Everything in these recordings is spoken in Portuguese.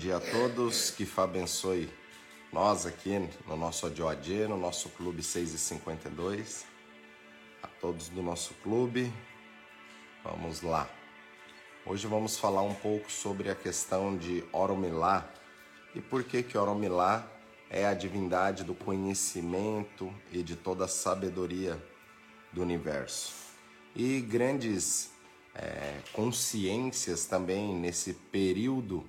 dia a todos, que Fá abençoe nós aqui no nosso ADOAD, no nosso Clube 6 e 52. A todos do nosso clube, vamos lá. Hoje vamos falar um pouco sobre a questão de Oromilá e por que que Oromilá é a divindade do conhecimento e de toda a sabedoria do universo. E grandes é, consciências também nesse período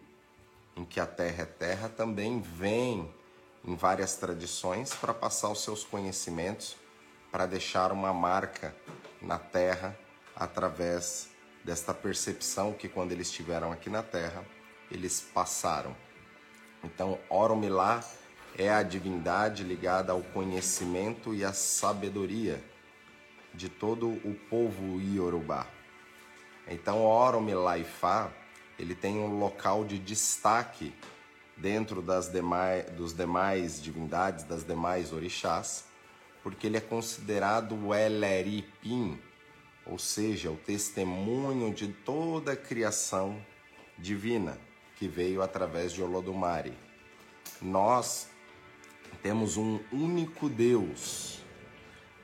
em que a Terra é Terra também vem em várias tradições para passar os seus conhecimentos, para deixar uma marca na Terra através desta percepção que quando eles estiveram aqui na Terra, eles passaram. Então, Oromilá é a divindade ligada ao conhecimento e à sabedoria de todo o povo iorubá. Então, Oromilá Ifá, ele tem um local de destaque dentro das demais, dos demais divindades, das demais orixás, porque ele é considerado o Eleripim, ou seja, o testemunho de toda a criação divina que veio através de Olodumare. Nós temos um único Deus,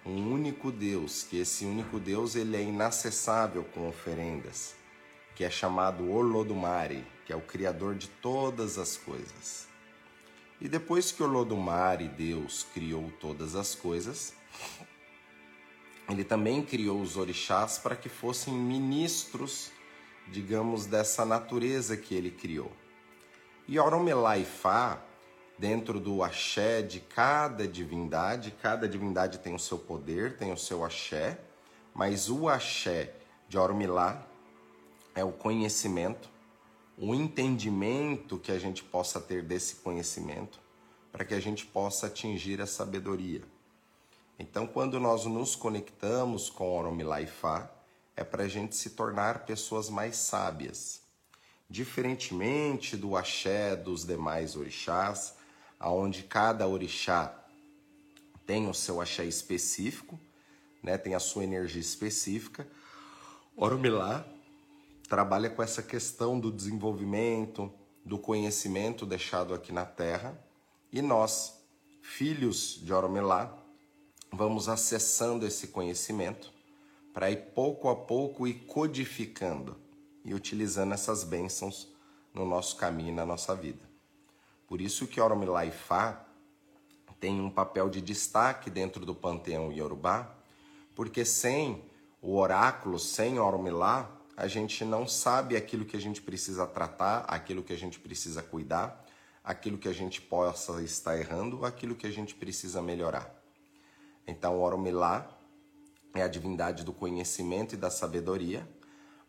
um único Deus, que esse único Deus ele é inacessável com oferendas, que é chamado Olodumare, que é o criador de todas as coisas. E depois que Olodumare, Deus, criou todas as coisas, ele também criou os orixás para que fossem ministros, digamos, dessa natureza que ele criou. E Oromelaifá, dentro do axé de cada divindade, cada divindade tem o seu poder, tem o seu axé, mas o axé de Oromilá é o conhecimento, o entendimento que a gente possa ter desse conhecimento, para que a gente possa atingir a sabedoria. Então, quando nós nos conectamos com Oromilá e Fá, é para a gente se tornar pessoas mais sábias. Diferentemente do axé dos demais orixás, aonde cada orixá tem o seu axé específico, né, tem a sua energia específica, Oromilá trabalha com essa questão do desenvolvimento, do conhecimento deixado aqui na Terra, e nós, filhos de Oromilá, vamos acessando esse conhecimento para ir pouco a pouco e codificando e utilizando essas bênçãos no nosso caminho e na nossa vida. Por isso que Oromilá e Fá tem um papel de destaque dentro do panteão Yorubá, porque sem o oráculo, sem Oromilá, a gente não sabe aquilo que a gente precisa tratar, aquilo que a gente precisa cuidar, aquilo que a gente possa estar errando, aquilo que a gente precisa melhorar. Então, Oromilá é a divindade do conhecimento e da sabedoria,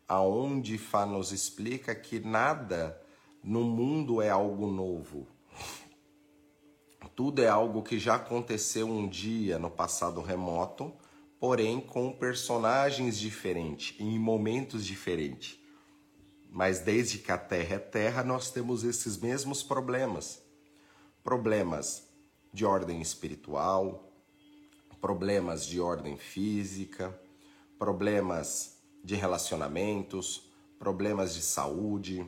aonde Fá nos explica que nada no mundo é algo novo. Tudo é algo que já aconteceu um dia no passado remoto, porém com personagens diferentes, em momentos diferentes. Mas desde que a Terra é Terra, nós temos esses mesmos problemas. Problemas de ordem espiritual, problemas de ordem física, problemas de relacionamentos, problemas de saúde,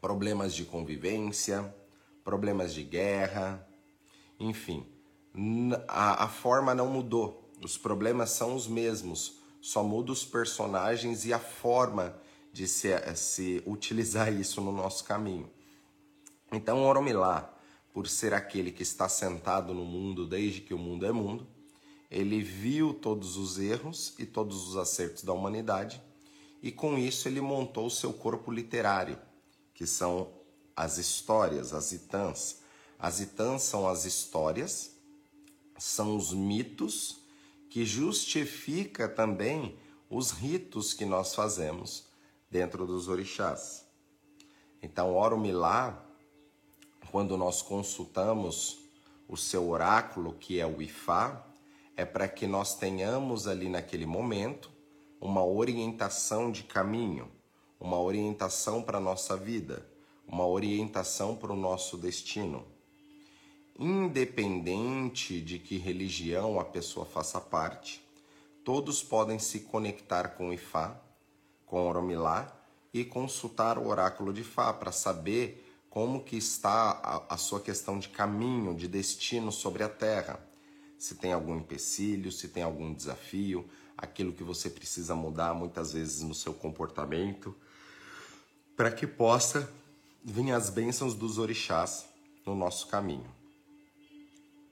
problemas de convivência, problemas de guerra, enfim, a, a forma não mudou, os problemas são os mesmos, só muda os personagens e a forma de se, se utilizar isso no nosso caminho. Então, Oromilá, por ser aquele que está sentado no mundo desde que o mundo é mundo, ele viu todos os erros e todos os acertos da humanidade e com isso ele montou o seu corpo literário, que são as histórias, as itãs. As itãs são as histórias, são os mitos que justifica também os ritos que nós fazemos dentro dos orixás. Então, Oromilá, quando nós consultamos o seu oráculo, que é o Ifá, é para que nós tenhamos ali naquele momento uma orientação de caminho, uma orientação para a nossa vida, uma orientação para o nosso destino. Independente de que religião a pessoa faça parte, todos podem se conectar com Ifá, com Oromilá e consultar o oráculo de Fá para saber como que está a, a sua questão de caminho, de destino sobre a terra. Se tem algum empecilho, se tem algum desafio, aquilo que você precisa mudar muitas vezes no seu comportamento, para que possa vir as bênçãos dos orixás no nosso caminho.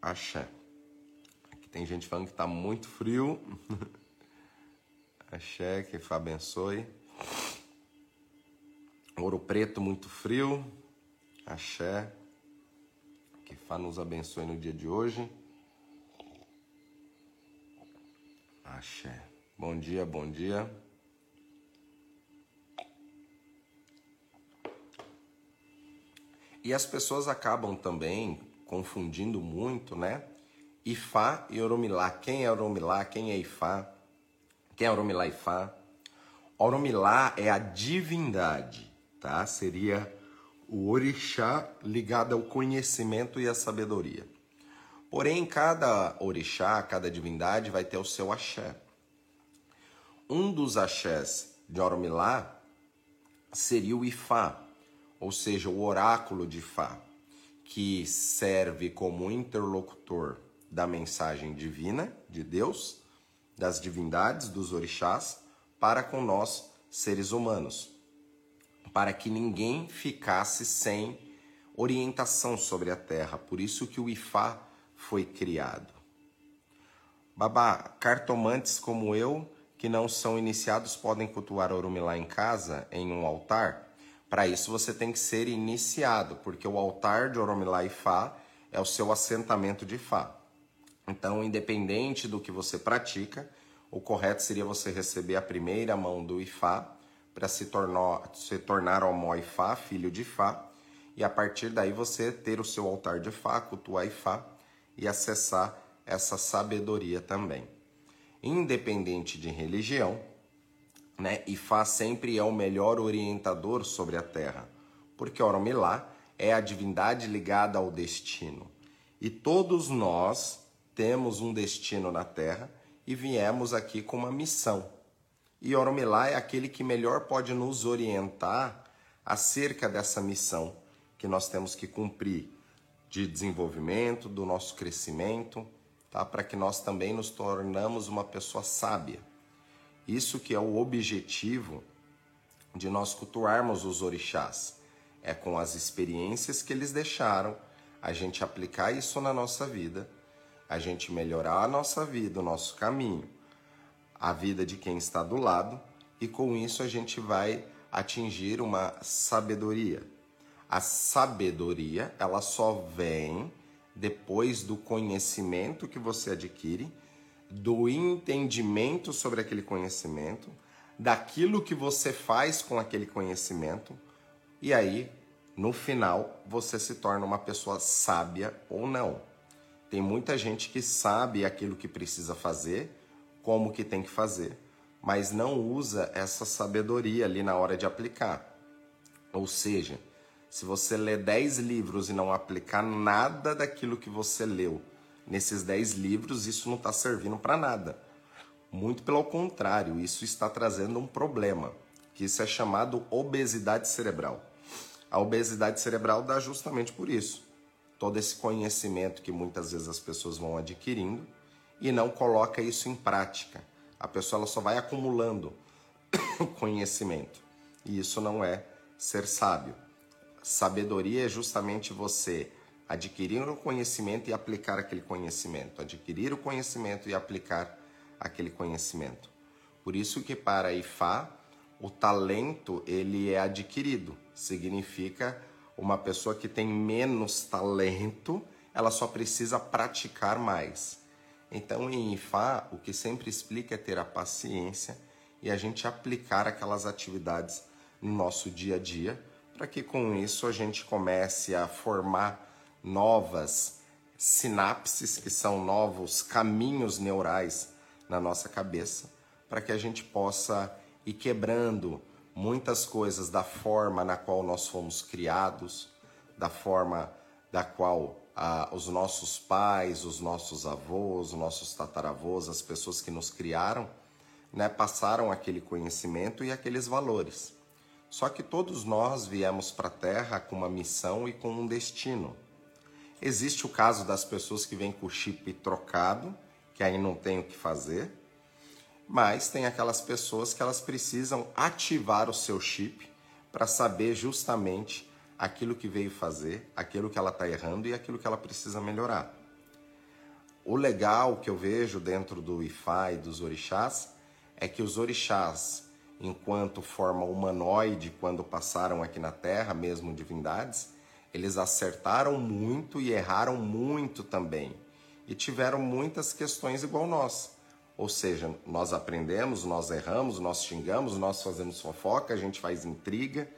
Axé. Aqui tem gente falando que está muito frio. Axé, que abençoe. Ouro preto muito frio. Axé. Que Fá nos abençoe no dia de hoje. Axé. Bom dia, bom dia. E as pessoas acabam também confundindo muito, né? Ifá e Oromilá. Quem é Oromilá? Quem é Ifá? Quem é Oromilá e Ifá? Oromilá é a divindade, tá? Seria o orixá ligado ao conhecimento e à sabedoria. Porém, cada orixá, cada divindade vai ter o seu axé. Um dos axés de Oromilá seria o Ifá, ou seja, o oráculo de Fá, que serve como interlocutor da mensagem divina de Deus, das divindades, dos orixás, para com nós, seres humanos, para que ninguém ficasse sem orientação sobre a terra. Por isso que o Ifá foi criado. Babá, cartomantes como eu, que não são iniciados, podem cultuar Orumilá em casa, em um altar? Para isso você tem que ser iniciado, porque o altar de Oromilá e Fá é o seu assentamento de Fá. Então, independente do que você pratica, o correto seria você receber a primeira mão do Ifá para se tornar, se tornar Omó Ifá, filho de Fá, e a partir daí você ter o seu altar de Fá, cultuar Ifá e acessar essa sabedoria também. Independente de religião, né? Ifá sempre é o melhor orientador sobre a terra, porque Oromilá é a divindade ligada ao destino. E todos nós temos um destino na terra e viemos aqui com uma missão. E Oromilá é aquele que melhor pode nos orientar acerca dessa missão que nós temos que cumprir de desenvolvimento, do nosso crescimento, tá? Para que nós também nos tornamos uma pessoa sábia. Isso que é o objetivo de nós cultuarmos os orixás. É com as experiências que eles deixaram, a gente aplicar isso na nossa vida, a gente melhorar a nossa vida, o nosso caminho, a vida de quem está do lado, e com isso a gente vai atingir uma sabedoria. A sabedoria, ela só vem depois do conhecimento que você adquire do entendimento sobre aquele conhecimento, daquilo que você faz com aquele conhecimento, e aí, no final, você se torna uma pessoa sábia ou não. Tem muita gente que sabe aquilo que precisa fazer, como que tem que fazer, mas não usa essa sabedoria ali na hora de aplicar. Ou seja, se você lê 10 livros e não aplicar nada daquilo que você leu nesses 10 livros, isso não está servindo para nada. Muito pelo contrário, isso está trazendo um problema, que isso é chamado obesidade cerebral. A obesidade cerebral dá justamente por isso. Todo esse conhecimento que muitas vezes as pessoas vão adquirindo e não coloca isso em prática. A pessoa ela só vai acumulando conhecimento. E isso não é ser sábio. Sabedoria é justamente você adquirir o conhecimento e aplicar aquele conhecimento, adquirir o conhecimento e aplicar aquele conhecimento. Por isso que para Ifá, o talento ele é adquirido, significa uma pessoa que tem menos talento, ela só precisa praticar mais. Então, em Ifá, o que sempre explica é ter a paciência e a gente aplicar aquelas atividades no nosso dia a dia, para que com isso a gente comece a formar novas sinapses, que são novos caminhos neurais na nossa cabeça, para que a gente possa ir quebrando muitas coisas da forma na qual nós fomos criados, da forma da qual ah, os nossos pais, os nossos avós, os nossos tataravós, as pessoas que nos criaram, né, passaram aquele conhecimento e aqueles valores. Só que todos nós viemos para a Terra com uma missão e com um destino. Existe o caso das pessoas que vêm com o chip trocado, que aí não tem o que fazer, mas tem aquelas pessoas que elas precisam ativar o seu chip para saber justamente aquilo que veio fazer, aquilo que ela está errando e aquilo que ela precisa melhorar. O legal que eu vejo dentro do Ifá e dos orixás é que os orixás enquanto forma humanoide quando passaram aqui na Terra, mesmo divindades, eles acertaram muito e erraram muito também. E tiveram muitas questões igual nós. Ou seja, nós aprendemos, nós erramos, nós xingamos, nós fazemos fofoca, a gente faz intriga.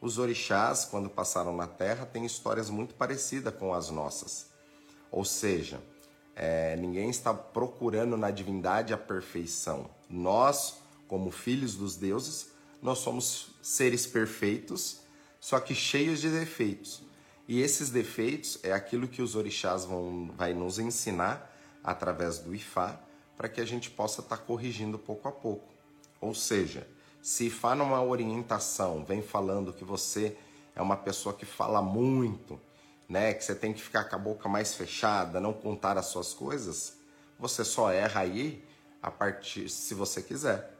Os orixás, quando passaram na Terra, têm histórias muito parecidas com as nossas. Ou seja, é, ninguém está procurando na divindade a perfeição. Nós, como filhos dos deuses, nós somos seres perfeitos, só que cheios de defeitos. E esses defeitos é aquilo que os orixás vão vai nos ensinar através do Ifá, para que a gente possa estar tá corrigindo pouco a pouco. Ou seja, se Ifá numa orientação vem falando que você é uma pessoa que fala muito, né, que você tem que ficar com a boca mais fechada, não contar as suas coisas, você só erra aí a partir se você quiser.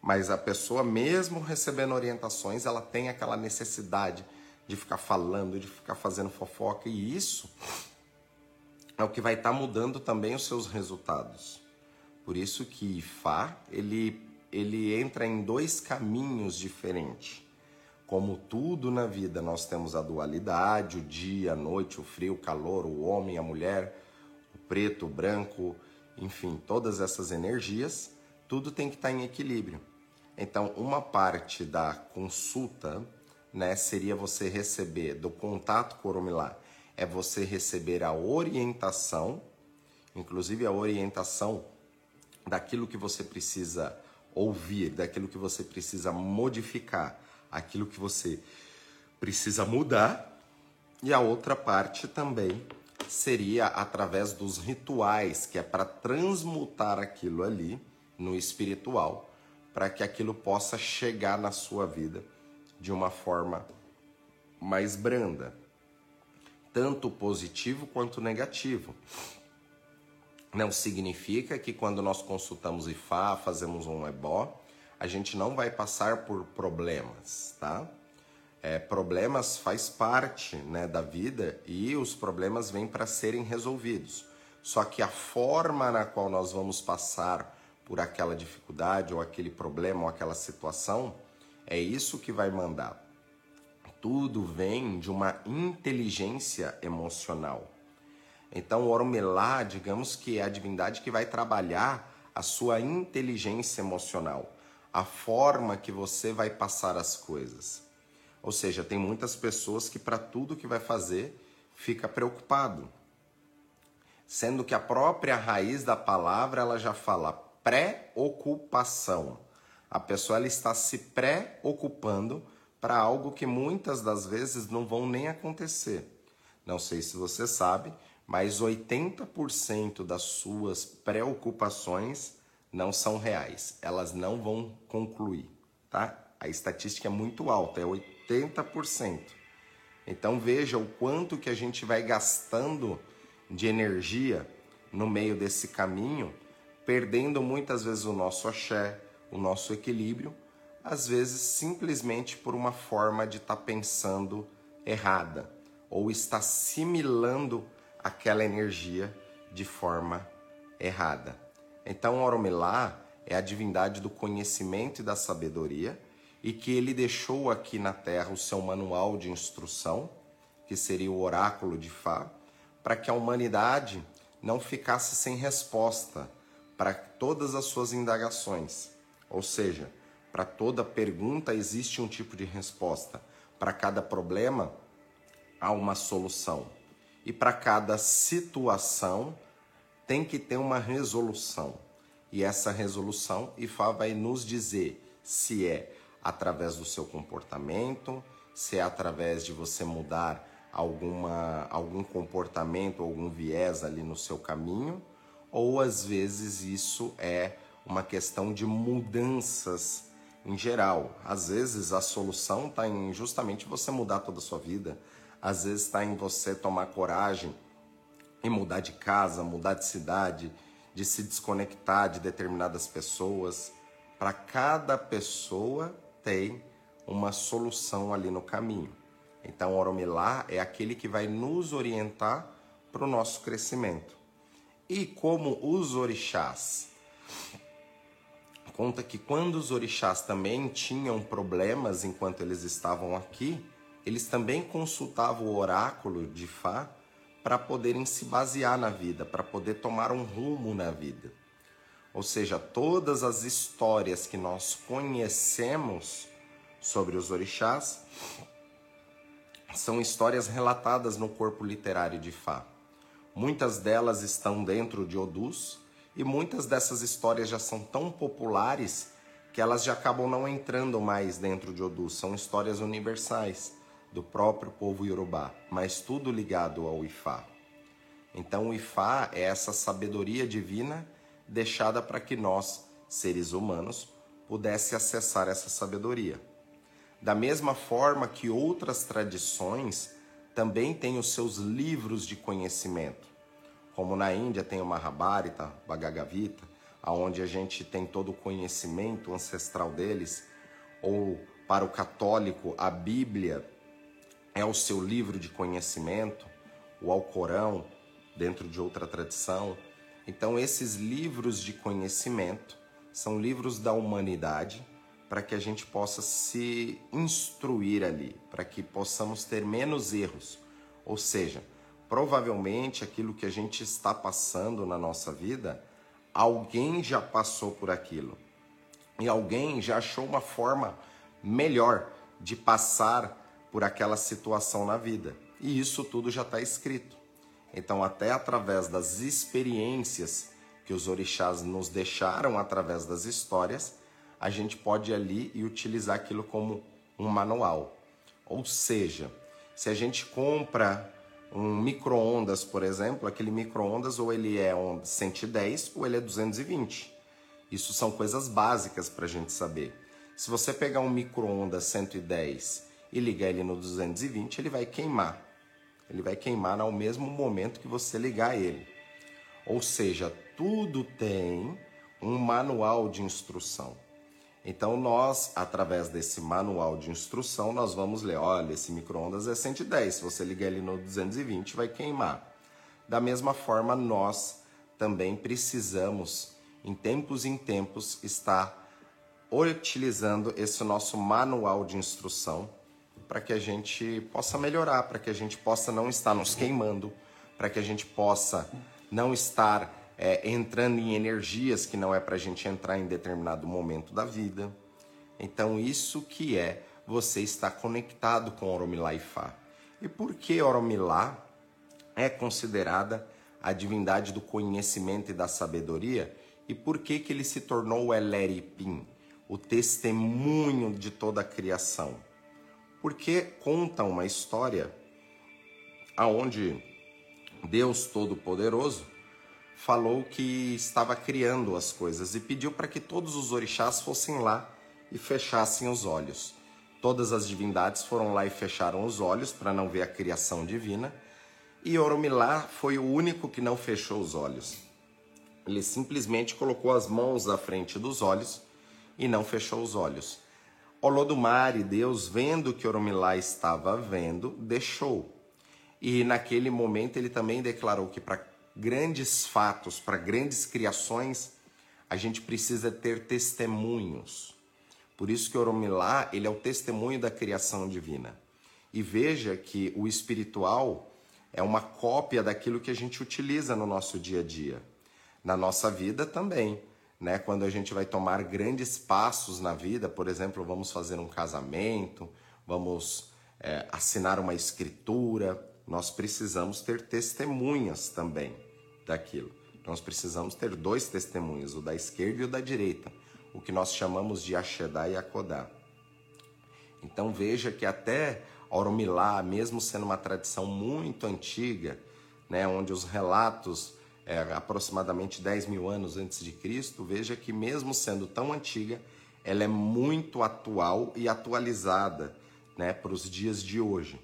Mas a pessoa, mesmo recebendo orientações, ela tem aquela necessidade de ficar falando, de ficar fazendo fofoca, e isso é o que vai estar tá mudando também os seus resultados. Por isso que Fá, ele, ele entra em dois caminhos diferentes. Como tudo na vida, nós temos a dualidade, o dia, a noite, o frio, o calor, o homem, a mulher, o preto, o branco, enfim, todas essas energias, tudo tem que estar tá em equilíbrio. Então, uma parte da consulta, né, seria você receber do contato com Oromilá, é você receber a orientação, inclusive a orientação daquilo que você precisa ouvir, daquilo que você precisa modificar, aquilo que você precisa mudar. E a outra parte também seria através dos rituais, que é para transmutar aquilo ali no espiritual para que aquilo possa chegar na sua vida de uma forma mais branda, tanto positivo quanto negativo. Não significa que quando nós consultamos IFA, fazemos um ebó, a gente não vai passar por problemas, tá? É, problemas faz parte né, da vida e os problemas vêm para serem resolvidos. Só que a forma na qual nós vamos passar por aquela dificuldade ou aquele problema ou aquela situação, é isso que vai mandar. Tudo vem de uma inteligência emocional. Então, o Ormelá, digamos que é a divindade que vai trabalhar a sua inteligência emocional, a forma que você vai passar as coisas. Ou seja, tem muitas pessoas que para tudo que vai fazer fica preocupado. Sendo que a própria raiz da palavra ela já fala preocupação. A pessoa ela está se preocupando para algo que muitas das vezes não vão nem acontecer. Não sei se você sabe, mas 80% das suas preocupações não são reais. Elas não vão concluir, tá? A estatística é muito alta, é 80%. Então veja o quanto que a gente vai gastando de energia no meio desse caminho perdendo muitas vezes o nosso axé, o nosso equilíbrio, às vezes simplesmente por uma forma de estar tá pensando errada ou está assimilando aquela energia de forma errada. Então, Oromilá é a divindade do conhecimento e da sabedoria e que ele deixou aqui na Terra o seu manual de instrução, que seria o oráculo de Fá, para que a humanidade não ficasse sem resposta para todas as suas indagações. Ou seja, para toda pergunta existe um tipo de resposta. Para cada problema há uma solução. E para cada situação tem que ter uma resolução. E essa resolução, Ifá vai nos dizer se é através do seu comportamento, se é através de você mudar alguma, algum comportamento, algum viés ali no seu caminho, ou às vezes isso é uma questão de mudanças em geral. Às vezes a solução está em justamente você mudar toda a sua vida. Às vezes está em você tomar coragem e mudar de casa, mudar de cidade, de se desconectar de determinadas pessoas. Para cada pessoa tem uma solução ali no caminho. Então, o Oromilá é aquele que vai nos orientar para o nosso crescimento. E como os orixás conta que quando os orixás também tinham problemas enquanto eles estavam aqui, eles também consultavam o oráculo de Fá para poderem se basear na vida, para poder tomar um rumo na vida. Ou seja, todas as histórias que nós conhecemos sobre os orixás são histórias relatadas no corpo literário de Fá. Muitas delas estão dentro de Odus, e muitas dessas histórias já são tão populares que elas já acabam não entrando mais dentro de Odu. São histórias universais do próprio povo iorubá, mas tudo ligado ao Ifá. Então o Ifá é essa sabedoria divina deixada para que nós, seres humanos, pudesse acessar essa sabedoria. Da mesma forma que outras tradições também têm os seus livros de conhecimento. Como na Índia tem o Mahabharata, Bhagavad Gita, onde a gente tem todo o conhecimento ancestral deles, ou para o católico a Bíblia é o seu livro de conhecimento, o Alcorão, dentro de outra tradição. Então, esses livros de conhecimento são livros da humanidade para que a gente possa se instruir ali, para que possamos ter menos erros. Ou seja, provavelmente aquilo que a gente está passando na nossa vida, alguém já passou por aquilo. E alguém já achou uma forma melhor de passar por aquela situação na vida. E isso tudo já está escrito. Então, até através das experiências que os orixás nos deixaram através das histórias, a gente pode ir ali e utilizar aquilo como um manual. Ou seja, se a gente compra um micro-ondas, por exemplo, aquele micro-ondas ou ele é um 110 ou ele é 220. Isso são coisas básicas para a gente saber. Se você pegar um micro-ondas 110 e ligar ele no 220, ele vai queimar. Ele vai queimar ao mesmo momento que você ligar ele. Ou seja, tudo tem um manual de instrução. Então nós, através desse manual de instrução, nós vamos ler, olha, esse micro-ondas é 110, se você ligar ele no 220 vai queimar. Da mesma forma, nós também precisamos, em tempos em tempos, estar utilizando esse nosso manual de instrução para que a gente possa melhorar, para que a gente possa não estar nos queimando, para que a gente possa não estar é, entrando em energias que não é para a gente entrar em determinado momento da vida. Então, isso que é você estar conectado com Oromilá e Fá. E por que Oromilá é considerada a divindade do conhecimento e da sabedoria? E por que, que ele se tornou o Eleripim, o testemunho de toda a criação? Porque conta uma história aonde Deus Todo-Poderoso falou que estava criando as coisas e pediu para que todos os orixás fossem lá e fechassem os olhos. Todas as divindades foram lá e fecharam os olhos para não ver a criação divina, e Oromilá foi o único que não fechou os olhos. Ele simplesmente colocou as mãos à frente dos olhos e não fechou os olhos. Olodumare, Deus, vendo que Oromilá estava vendo, deixou. E naquele momento ele também declarou que para grandes fatos, para grandes criações, a gente precisa ter testemunhos. Por isso que Oromilá, ele é o testemunho da criação divina. E veja que o espiritual é uma cópia daquilo que a gente utiliza no nosso dia a dia. Na nossa vida também, né? Quando a gente vai tomar grandes passos na vida, por exemplo, vamos fazer um casamento, vamos é, assinar uma escritura, nós precisamos ter testemunhas também daquilo. Nós precisamos ter dois testemunhos, o da esquerda e o da direita, o que nós chamamos de Ashedá e Akodá. Então veja que até Oromilá, mesmo sendo uma tradição muito antiga, né, onde os relatos é, aproximadamente 10 mil anos antes de Cristo, veja que mesmo sendo tão antiga, ela é muito atual e atualizada né, para os dias de hoje,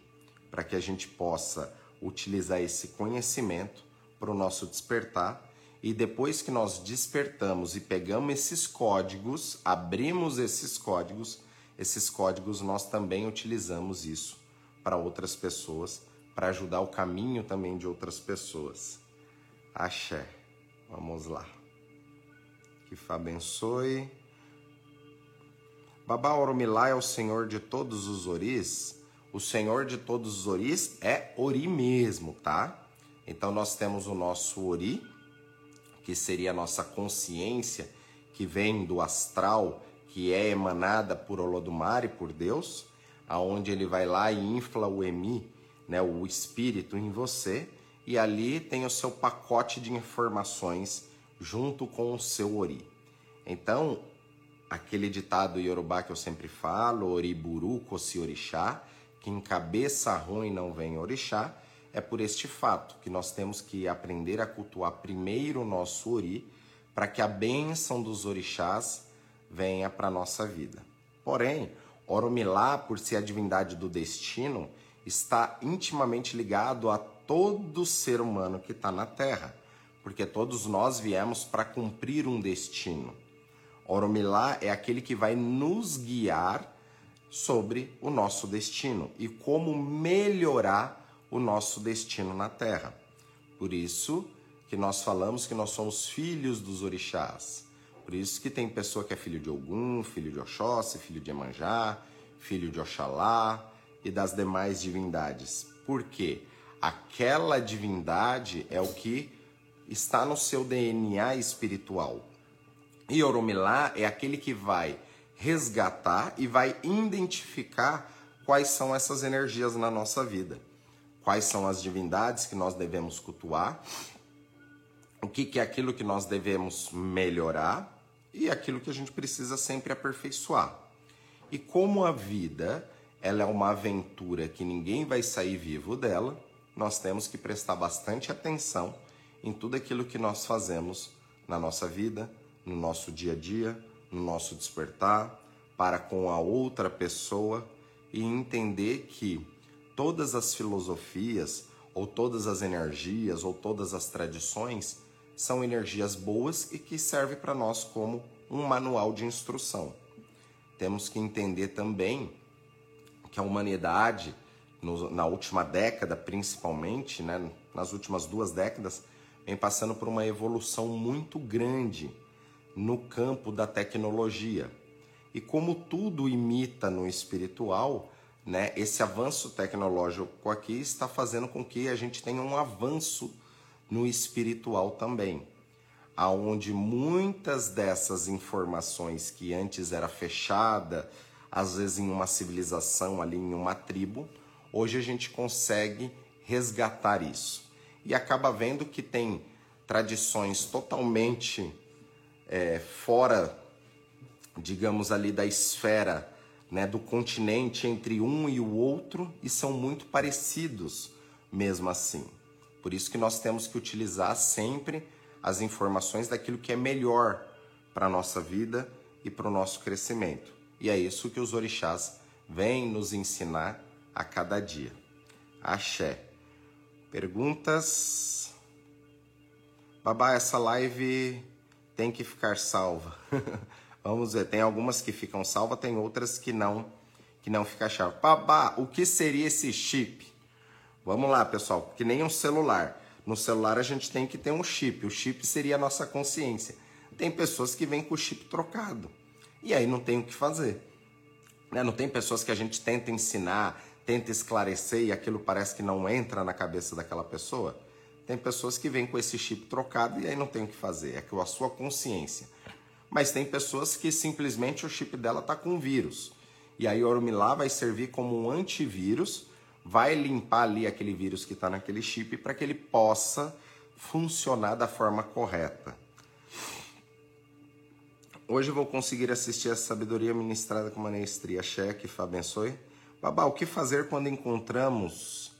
para que a gente possa utilizar esse conhecimento para o nosso despertar. E depois que nós despertamos e pegamos esses códigos, abrimos esses códigos, esses códigos nós também utilizamos isso para outras pessoas, para ajudar o caminho também de outras pessoas. Axé. Vamos lá. Que Fá abençoe. Babá Oromilá é o senhor de todos os oris. O senhor de todos os oris é ori mesmo, tá? Então nós temos o nosso ori, que seria a nossa consciência, que vem do astral, que é emanada por Olodumare, por Deus, aonde ele vai lá e infla o emi, né, o espírito em você, e ali tem o seu pacote de informações junto com o seu ori. Então, aquele ditado iorubá que eu sempre falo, oriburu kosi orixá, que em cabeça ruim não vem orixá, é por este fato que nós temos que aprender a cultuar primeiro o nosso ori, para que a bênção dos orixás venha para a nossa vida. Porém, Oromilá, por ser a divindade do destino, está intimamente ligado a todo ser humano que está na Terra, porque todos nós viemos para cumprir um destino. Oromilá é aquele que vai nos guiar sobre o nosso destino e como melhorar o nosso destino na Terra. Por isso que nós falamos que nós somos filhos dos orixás. Por isso que tem pessoa que é filho de Ogum, filho de Oxóssi, filho de Emanjá, filho de Oxalá e das demais divindades. Por quê? Aquela divindade é o que está no seu DNA espiritual. E Oromilá é aquele que vai resgatar e vai identificar quais são essas energias na nossa vida. Quais são as divindades que nós devemos cultuar, o que, que é aquilo que nós devemos melhorar e aquilo que a gente precisa sempre aperfeiçoar. E como a vida ela é uma aventura que ninguém vai sair vivo dela, nós temos que prestar bastante atenção em tudo aquilo que nós fazemos na nossa vida, no nosso dia a dia, no nosso despertar, para com a outra pessoa e entender que todas as filosofias, ou todas as energias, ou todas as tradições são energias boas e que servem para nós como um manual de instrução. Temos que entender também que a humanidade, no, na última década principalmente, né, nas últimas duas décadas, vem passando por uma evolução muito grande no campo da tecnologia. E como tudo imita no espiritual, né, esse avanço tecnológico aqui está fazendo com que a gente tenha um avanço no espiritual também, aonde muitas dessas informações que antes era fechada, às vezes em uma civilização ali em uma tribo, hoje a gente consegue resgatar isso. E acaba vendo que tem tradições totalmente é, fora, digamos ali da esfera, né, do continente entre um e o outro e são muito parecidos mesmo assim. Por isso que nós temos que utilizar sempre as informações daquilo que é melhor para a nossa vida e para o nosso crescimento. E é isso que os orixás vêm nos ensinar a cada dia. Axé. Perguntas? Babá, essa live tem que ficar salva. Vamos ver, tem algumas que ficam salvas, tem outras que não, que não ficam salvas. Babá, o que seria esse chip? Vamos lá, pessoal, que nem um celular. No celular a gente tem que ter um chip. O chip seria a nossa consciência. Tem pessoas que vêm com o chip trocado. E aí não tem o que fazer. Né? Não tem pessoas que a gente tenta ensinar, tenta esclarecer e aquilo parece que não entra na cabeça daquela pessoa. Tem pessoas que vêm com esse chip trocado e aí não tem o que fazer. É com a sua consciência. Mas tem pessoas que simplesmente o chip dela está com vírus. E aí o Ormilá vai servir como um antivírus vai limpar ali aquele vírus que está naquele chip para que ele possa funcionar da forma correta. Hoje eu vou conseguir assistir a sabedoria ministrada com maestria. Cheque, Fá, abençoe. Babá, o que fazer quando encontramos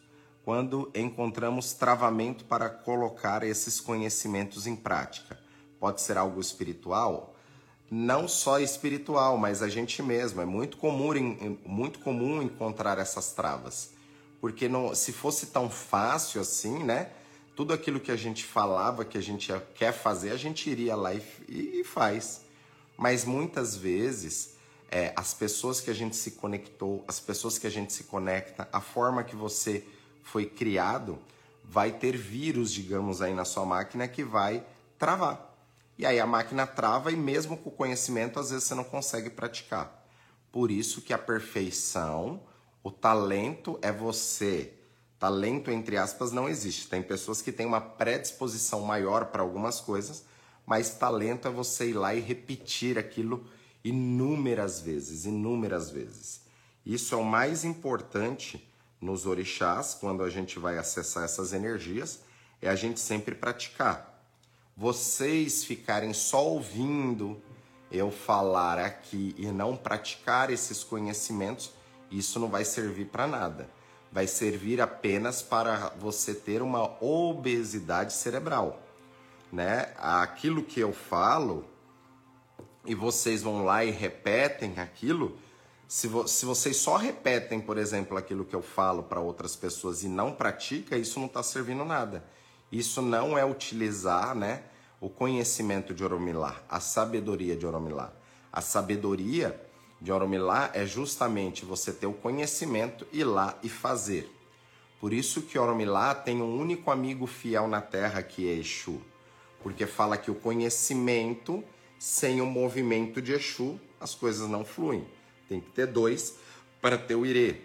quando encontramos travamento para colocar esses conhecimentos em prática? Pode ser algo espiritual? Não só espiritual, mas a gente mesmo. É muito comum, muito comum encontrar essas travas. Porque não, se fosse tão fácil assim, né? Tudo aquilo que a gente falava que a gente quer fazer, a gente iria lá e, e faz. Mas muitas vezes, é, as pessoas que a gente se conectou, as pessoas que a gente se conecta, a forma que você foi criado, vai ter vírus, digamos, aí na sua máquina que vai travar. E aí a máquina trava e mesmo com o conhecimento, às vezes você não consegue praticar. Por isso que a perfeição, o talento é você. Talento, entre aspas, não existe. Tem pessoas que têm uma predisposição maior para algumas coisas, mas talento é você ir lá e repetir aquilo inúmeras vezes, inúmeras vezes. Isso é o mais importante nos orixás, quando a gente vai acessar essas energias, é a gente sempre praticar. Vocês ficarem só ouvindo eu falar aqui e não praticar esses conhecimentos, isso não vai servir para nada. Vai servir apenas para você ter uma obesidade cerebral, né? Aquilo que eu falo e vocês vão lá e repetem aquilo, se, vo se vocês só repetem, por exemplo, aquilo que eu falo para outras pessoas e não pratica, isso não está servindo nada. Isso não é utilizar né, o conhecimento de Oromilá, a sabedoria de Oromilá. A sabedoria de Oromilá é justamente você ter o conhecimento, ir lá e fazer. Por isso que Oromilá tem um único amigo fiel na terra que é Exu. Porque fala que o conhecimento, sem o movimento de Exu, as coisas não fluem. Tem que ter dois para ter o irê.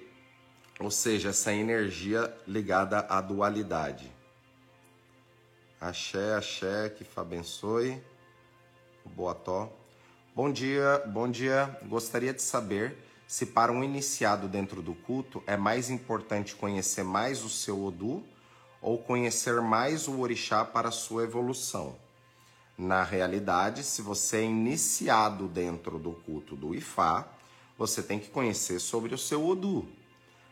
Ou seja, essa energia ligada à dualidade. Axé, axé, que Fá abençoe. Boató. Bom dia, bom dia. Gostaria de saber se para um iniciado dentro do culto é mais importante conhecer mais o seu Odu ou conhecer mais o orixá para sua evolução. Na realidade, se você é iniciado dentro do culto do Ifá, você tem que conhecer sobre o seu Odu.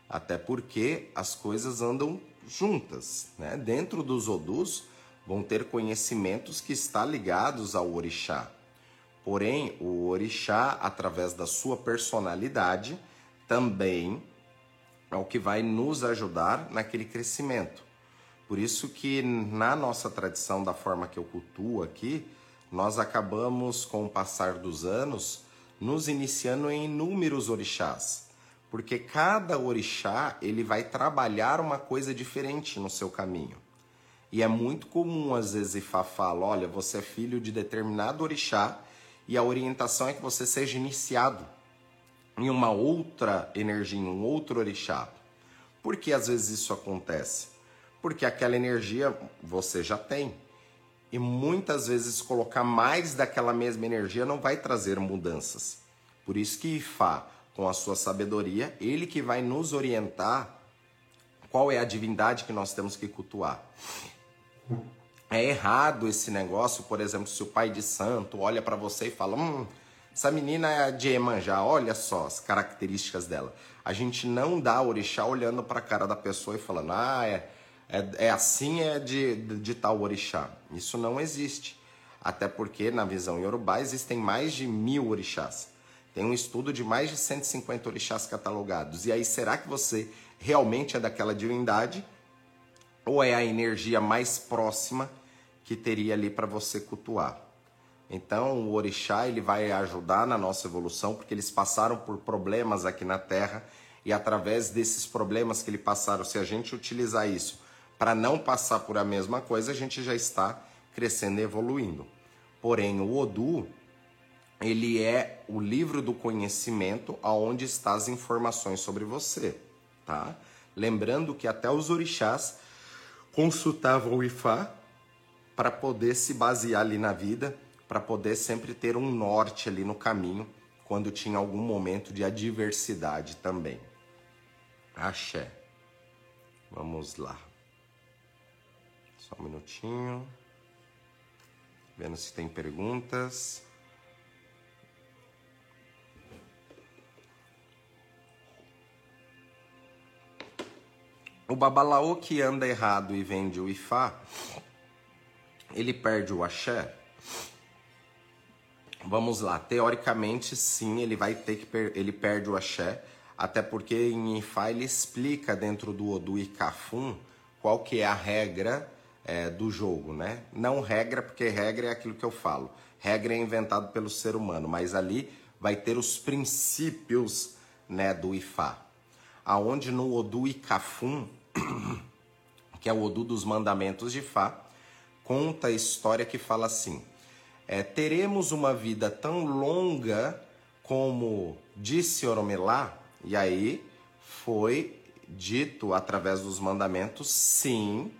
Até porque as coisas andam juntas. Né? Dentro dos Odus vão ter conhecimentos que estão ligados ao Orixá. Porém, o Orixá, através da sua personalidade, também é o que vai nos ajudar naquele crescimento. Por isso que na nossa tradição, da forma que eu cultuo aqui, nós acabamos, com o passar dos anos, nos iniciando em inúmeros orixás, porque cada orixá ele vai trabalhar uma coisa diferente no seu caminho. E é muito comum às vezes Ifá fala, olha, você é filho de determinado orixá e a orientação é que você seja iniciado em uma outra energia, em um outro orixá. Por que às vezes isso acontece? Porque aquela energia você já tem. E muitas vezes colocar mais daquela mesma energia não vai trazer mudanças. Por isso que Ifá, com a sua sabedoria, ele que vai nos orientar qual é a divindade que nós temos que cultuar. É errado esse negócio, por exemplo, se o pai de santo olha para você e fala: hum, essa menina é de Emanjá, olha só as características dela. A gente não dá orixá olhando para a cara da pessoa e falando: ah, é, é, é assim, é de, de, de tal orixá. Isso não existe. Até porque, na visão iorubá, existem mais de mil orixás. Tem um estudo de mais de 150 orixás catalogados. E aí, será que você realmente é daquela divindade? Ou é a energia mais próxima que teria ali para você cultuar? Então, o orixá ele vai ajudar na nossa evolução, porque eles passaram por problemas aqui na Terra e através desses problemas que eles passaram, se a gente utilizar isso para não passar por a mesma coisa, a gente já está crescendo e evoluindo. Porém, o Odu, ele é o livro do conhecimento aonde está as informações sobre você, tá? Lembrando que até os orixás consultavam o Ifá para poder se basear ali na vida, para poder sempre ter um norte ali no caminho quando tinha algum momento de adversidade também. Axé. Vamos lá. Só um minutinho. Vendo se tem perguntas. O babalaô que anda errado e vende o ifá, ele perde o axé? vamos lá, teoricamente sim, ele vai ter que per ele perde o axé, até porque em Ifá ele explica dentro do Odu e Kafum qual que é a regra é, do jogo, né? Não regra, porque regra é aquilo que eu falo. Regra é inventado pelo ser humano, mas ali vai ter os princípios né, do Ifá. Aonde no Odu e Kafum, que é o Odu dos mandamentos de Ifá, conta a história que fala assim: é, teremos uma vida tão longa como disse Oromelá, e aí foi dito através dos mandamentos, sim,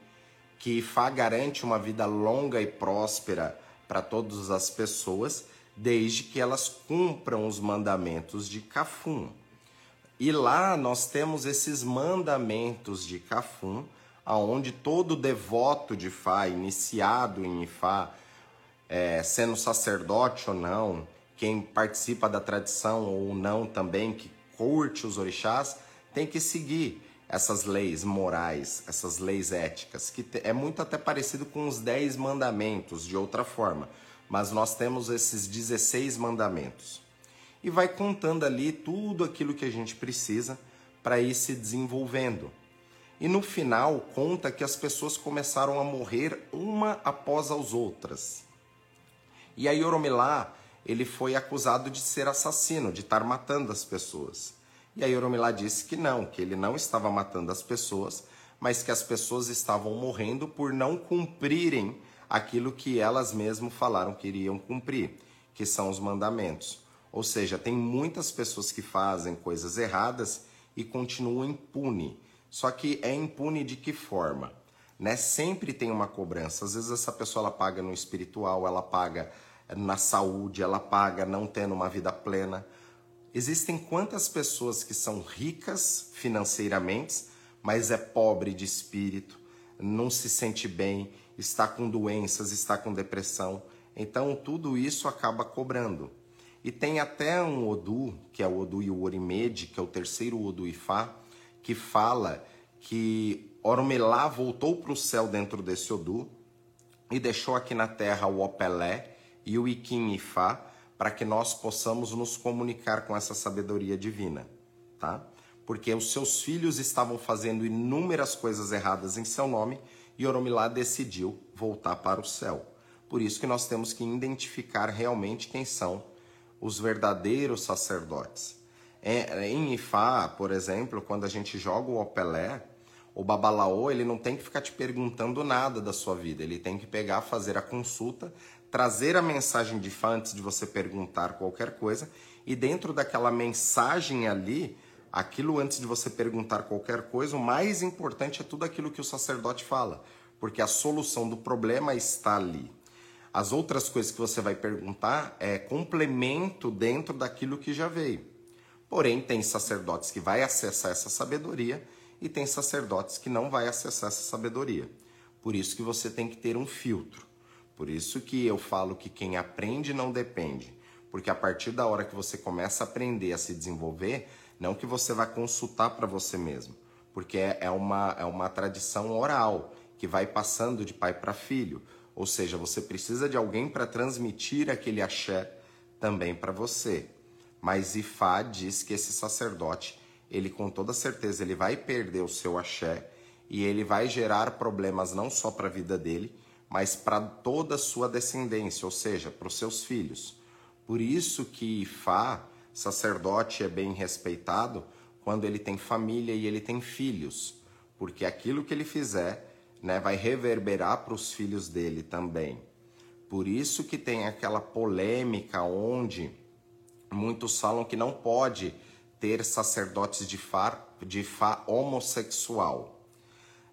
que Ifá garante uma vida longa e próspera para todas as pessoas, desde que elas cumpram os mandamentos de Cafum. E lá nós temos esses mandamentos de Cafum, aonde todo devoto de Ifá, iniciado em Ifá, é, sendo sacerdote ou não, quem participa da tradição ou não também, que curte os orixás, tem que seguir essas leis morais, essas leis éticas, que é muito até parecido com os 10 mandamentos, de outra forma, mas nós temos esses 16 mandamentos. E vai contando ali tudo aquilo que a gente precisa para ir se desenvolvendo. E no final conta que as pessoas começaram a morrer uma após as outras. E aí Oromilá, ele foi acusado de ser assassino, de estar matando as pessoas. E aí Oromilá disse que não, que ele não estava matando as pessoas, mas que as pessoas estavam morrendo por não cumprirem aquilo que elas mesmas falaram que iriam cumprir, que são os mandamentos. Ou seja, tem muitas pessoas que fazem coisas erradas e continuam impune. Só que é impune de que forma? Né? Sempre tem uma cobrança. Às vezes essa pessoa ela paga no espiritual, ela paga na saúde, ela paga não tendo uma vida plena. Existem quantas pessoas que são ricas financeiramente, mas é pobre de espírito, não se sente bem, está com doenças, está com depressão. Então tudo isso acaba cobrando. E tem até um Odu, que é o Odu e o Orimed, que é o terceiro Odu Ifá, que fala que Oromelá voltou para o céu dentro desse Odu e deixou aqui na terra o Opelé, e o Ikim Ifá para que nós possamos nos comunicar com essa sabedoria divina, tá? Porque os seus filhos estavam fazendo inúmeras coisas erradas em seu nome e Oromilá decidiu voltar para o céu. Por isso que nós temos que identificar realmente quem são os verdadeiros sacerdotes. Em Ifá, por exemplo, quando a gente joga o Opelé, o Babalaô, ele não tem que ficar te perguntando nada da sua vida, ele tem que pegar, fazer a consulta, trazer a mensagem de fã antes de você perguntar qualquer coisa, e dentro daquela mensagem ali, aquilo antes de você perguntar qualquer coisa, o mais importante é tudo aquilo que o sacerdote fala, porque a solução do problema está ali. As outras coisas que você vai perguntar é complemento dentro daquilo que já veio. Porém, tem sacerdotes que vai acessar essa sabedoria e tem sacerdotes que não vai acessar essa sabedoria. Por isso que você tem que ter um filtro. Por isso que eu falo que quem aprende não depende. Porque a partir da hora que você começa a aprender a se desenvolver, não que você vai consultar para você mesmo, porque é uma, é uma tradição oral que vai passando de pai para filho. Ou seja, você precisa de alguém para transmitir aquele axé também para você. Mas Ifá diz que esse sacerdote, ele com toda certeza, ele vai perder o seu axé e ele vai gerar problemas não só para a vida dele, mas para toda a sua descendência, ou seja, para os seus filhos. Por isso que Ifá, sacerdote, é bem respeitado quando ele tem família e ele tem filhos, porque aquilo que ele fizer né, vai reverberar para os filhos dele também. Por isso que tem aquela polêmica onde muitos falam que não pode ter sacerdotes de Fá, de Fá homossexual.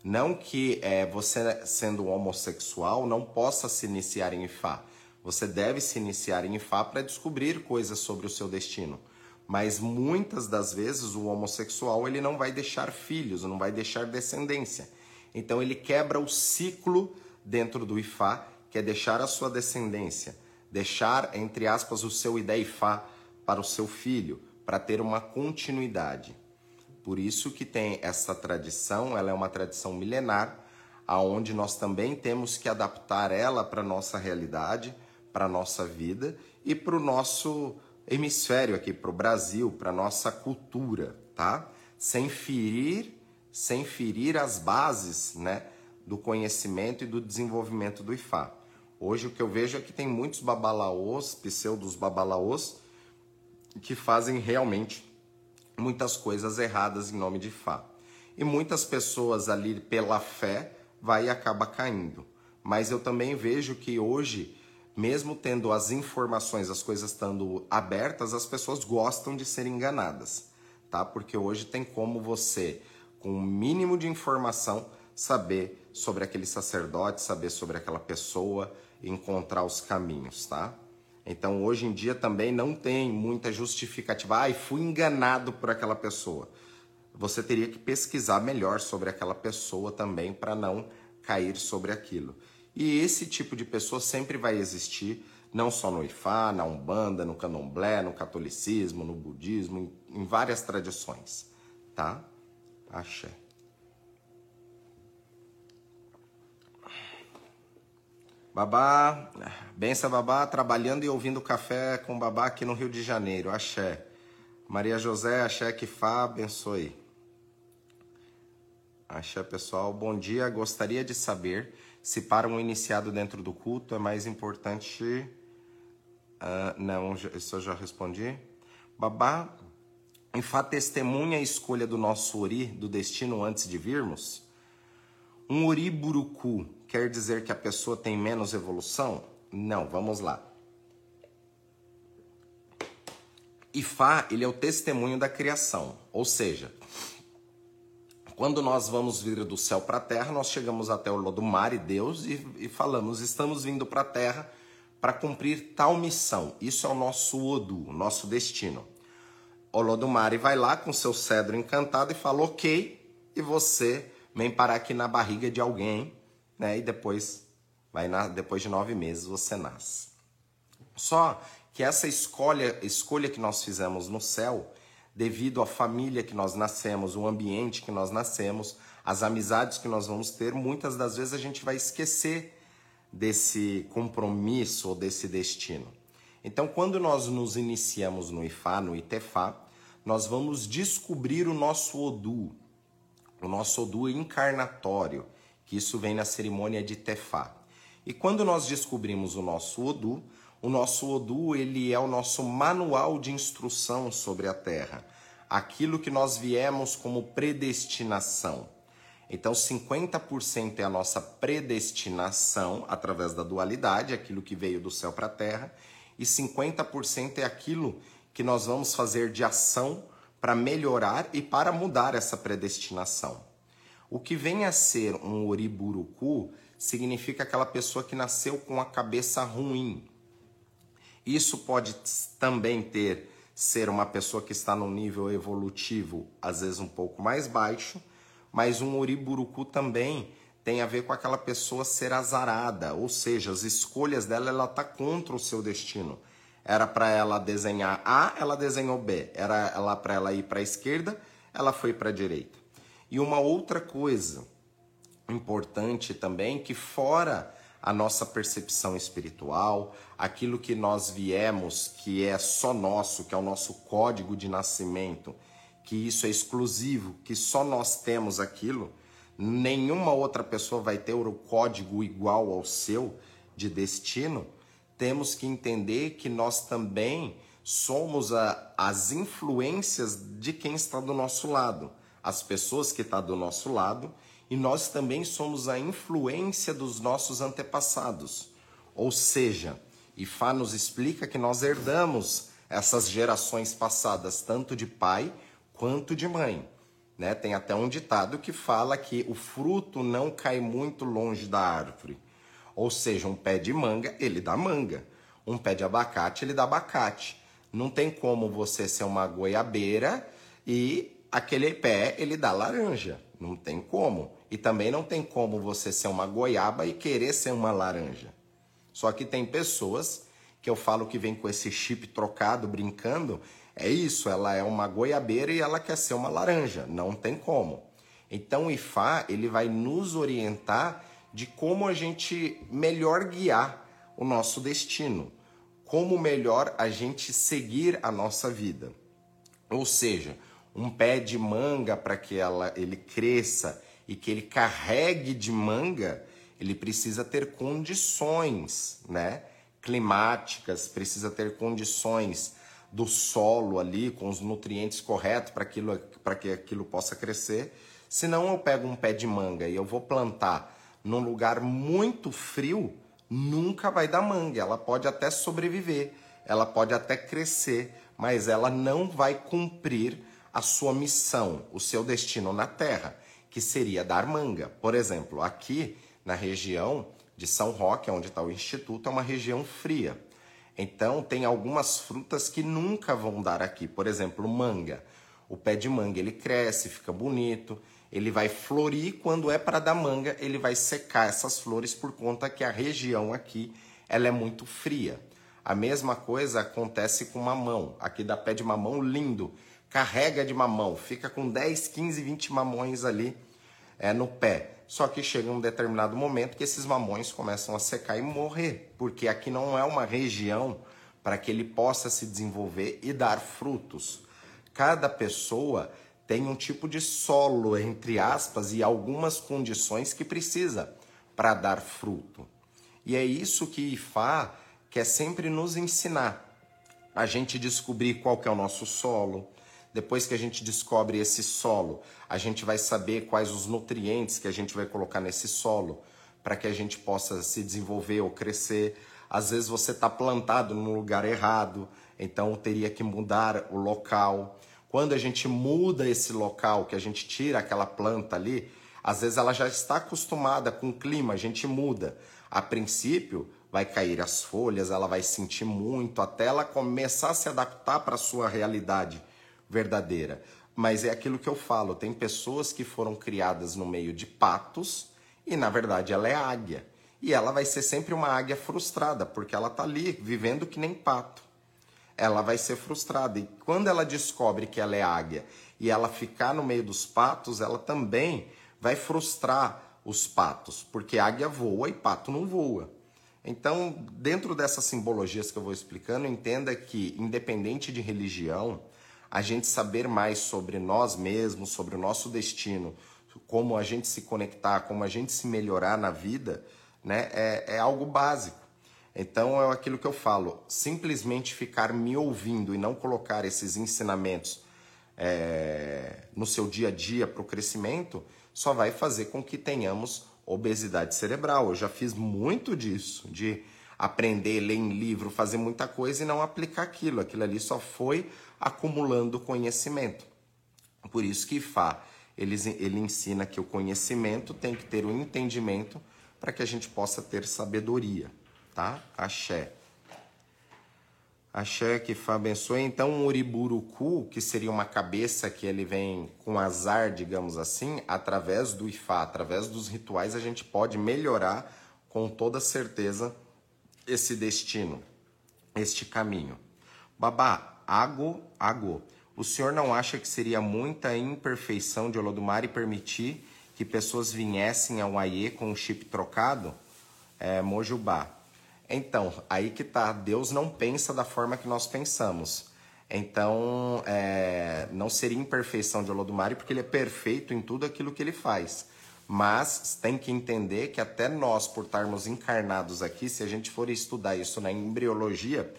Não que é, você, sendo homossexual, não possa se iniciar em Ifá. Você deve se iniciar em Ifá para descobrir coisas sobre o seu destino. Mas muitas das vezes o homossexual ele não vai deixar filhos, não vai deixar descendência. Então ele quebra o ciclo dentro do Ifá, que é deixar a sua descendência, deixar, entre aspas, o seu Ifá para o seu filho, para ter uma continuidade. Por isso que tem essa tradição, ela é uma tradição milenar, aonde nós também temos que adaptar ela para nossa realidade, para nossa vida, e para o nosso hemisfério aqui, para o Brasil, para nossa cultura, tá? Sem ferir, sem ferir as bases, né, do conhecimento e do desenvolvimento do Ifá. Hoje o que eu vejo é que tem muitos babalaôs, pseudos babalaôs, que fazem realmente muitas coisas erradas em nome de Ifá. E muitas pessoas ali pela fé vai e acaba caindo. Mas eu também vejo que hoje, mesmo tendo as informações, as coisas estando abertas, as pessoas gostam de ser enganadas, tá? Porque hoje tem como você, com o um mínimo de informação, saber sobre aquele sacerdote, saber sobre aquela pessoa, encontrar os caminhos, tá? Então, hoje em dia também não tem muita justificativa. Ai, fui enganado por aquela pessoa. Você teria que pesquisar melhor sobre aquela pessoa também para não cair sobre aquilo. E esse tipo de pessoa sempre vai existir, não só no Ifá, na Umbanda, no Candomblé, no catolicismo, no budismo, em várias tradições, tá? Axé. Babá, benção babá, trabalhando e ouvindo café com babá aqui no Rio de Janeiro, axé. Maria José, axé que fá, abençoe. Axé pessoal, bom dia, gostaria de saber se para um iniciado dentro do culto é mais importante... Uh, não, isso eu já respondi. Babá, em fato testemunha a escolha do nosso ori, do destino antes de virmos? Um ori buruku quer dizer que a pessoa tem menos evolução? Não, vamos lá. Ifá, ele é o testemunho da criação, ou seja, quando nós vamos vir do céu para a terra, nós chegamos até o Lodumar e Deus e, e falamos, estamos vindo para a terra para cumprir tal missão. Isso é o nosso Odu, o nosso destino. O Lodumare vai lá com seu cedro encantado e fala, ok, e você vem parar aqui na barriga de alguém né? E depois, vai depois de nove meses, você nasce. Só que essa escolha, escolha que nós fizemos no céu, devido à família que nós nascemos, o ambiente que nós nascemos, as amizades que nós vamos ter, muitas das vezes a gente vai esquecer desse compromisso ou desse destino. Então, quando nós nos iniciamos no Ifá, no Itefá, nós vamos descobrir o nosso Odu, o nosso Odu encarnatório, que isso vem na cerimônia de Tefá. E quando nós descobrimos o nosso Odu, o nosso Odu ele é o nosso manual de instrução sobre a Terra, aquilo que nós viemos como predestinação. Então, 50% é a nossa predestinação através da dualidade, aquilo que veio do céu para a terra, e 50% é aquilo que nós vamos fazer de ação para melhorar e para mudar essa predestinação. O que vem a ser um oriburucu significa aquela pessoa que nasceu com a cabeça ruim. Isso pode também ter ser uma pessoa que está no nível evolutivo, às vezes um pouco mais baixo, mas um oriburucu também tem a ver com aquela pessoa ser azarada, ou seja, as escolhas dela ela tá contra o seu destino. Era para ela desenhar A, ela desenhou B. Era para ela ir para a esquerda, ela foi para a direita. E uma outra coisa importante também, que fora a nossa percepção espiritual, aquilo que nós viemos, que é só nosso, que é o nosso código de nascimento, que isso é exclusivo, que só nós temos aquilo, nenhuma outra pessoa vai ter o código igual ao seu de destino, temos que entender que nós também somos a, as influências de quem está do nosso lado as pessoas que estão tá do nosso lado e nós também somos a influência dos nossos antepassados. Ou seja, Ifá nos explica que nós herdamos essas gerações passadas, tanto de pai quanto de mãe. Né? Tem até um ditado que fala que o fruto não cai muito longe da árvore. Ou seja, um pé de manga, ele dá manga. Um pé de abacate, ele dá abacate. Não tem como você ser uma goiabeira e aquele pé ele dá laranja. Não tem como. E também não tem como você ser uma goiaba e querer ser uma laranja. Só que tem pessoas que eu falo que vem com esse chip trocado, brincando. É isso, ela é uma goiabeira e ela quer ser uma laranja. Não tem como. Então o Ifá ele vai nos orientar de como a gente melhor guiar o nosso destino como melhor a gente seguir a nossa vida. Ou seja, um pé de manga para que ela, ele cresça e que ele carregue de manga, ele precisa ter condições, né? Climáticas, precisa ter condições do solo ali com os nutrientes corretos para aquilo para que aquilo possa crescer. Senão eu pego um pé de manga e eu vou plantar num lugar muito frio, nunca vai dar manga. Ela pode até sobreviver, ela pode até crescer, mas ela não vai cumprir a sua missão, o seu destino na terra, que seria dar manga. Por exemplo, aqui na região de São Roque, onde está o instituto, é uma região fria. Então, tem algumas frutas que nunca vão dar aqui. Por exemplo, manga. O pé de manga ele cresce, fica bonito, ele vai florir quando é para dar manga, ele vai secar essas flores por conta que a região aqui ela é muito fria. A mesma coisa acontece com mamão. Aqui dá pé de mamão lindo, carrega de mamão, fica com 10, 15, 20 mamões ali é, no pé. Só que chega um determinado momento que esses mamões começam a secar e morrer, porque aqui não é uma região para que ele possa se desenvolver e dar frutos. Cada pessoa tem um tipo de solo, entre aspas, e algumas condições que precisa para dar fruto. E é isso que Ifá quer sempre nos ensinar. A gente descobrir qual que é o nosso solo. Depois que a gente descobre esse solo, a gente vai saber quais os nutrientes que a gente vai colocar nesse solo para que a gente possa se desenvolver ou crescer. Às vezes você está plantado no lugar errado, então teria que mudar o local. Quando a gente muda esse local, que a gente tira aquela planta ali, às vezes ela já está acostumada com o clima, a gente muda. A princípio, vai cair as folhas, ela vai sentir muito, até ela começar a se adaptar para a sua realidade verdadeira. Mas é aquilo que eu falo: tem pessoas que foram criadas no meio de patos e, na verdade, ela é águia. E ela vai ser sempre uma águia frustrada, porque ela está ali vivendo que nem pato ela vai ser frustrada. E quando ela descobre que ela é águia e ela ficar no meio dos patos, ela também vai frustrar os patos, porque águia voa e pato não voa. Então, dentro dessas simbologias que eu vou explicando, entenda que, independente de religião, a gente saber mais sobre nós mesmos, sobre o nosso destino, como a gente se conectar, como a gente se melhorar na vida, né, é, é algo básico. Então é aquilo que eu falo, simplesmente ficar me ouvindo e não colocar esses ensinamentos é, no seu dia a dia para o crescimento, só vai fazer com que tenhamos obesidade cerebral. Eu já fiz muito disso, de aprender, ler em livro, fazer muita coisa e não aplicar aquilo. Aquilo ali só foi acumulando conhecimento. Por isso que Fá, ele, ele ensina que o conhecimento tem que ter o um entendimento para que a gente possa ter sabedoria tá? Axé. Axé que Fá abençoe. Então, um Uriburucu, que seria uma cabeça que ele vem com azar, digamos assim, através do Ifá, através dos rituais, a gente pode melhorar com toda certeza esse destino, este caminho. Babá, Ago, Ago. O senhor não acha que seria muita imperfeição de Olodumare permitir que pessoas viessem ao Aie com o chip trocado? É, Mojubá. Então, aí que tá. Deus não pensa da forma que nós pensamos. Então, é, não seria imperfeição de Olodumare, porque ele é perfeito em tudo aquilo que ele faz. Mas tem que entender que até nós, por estarmos encarnados aqui, se a gente for estudar isso na embriologia,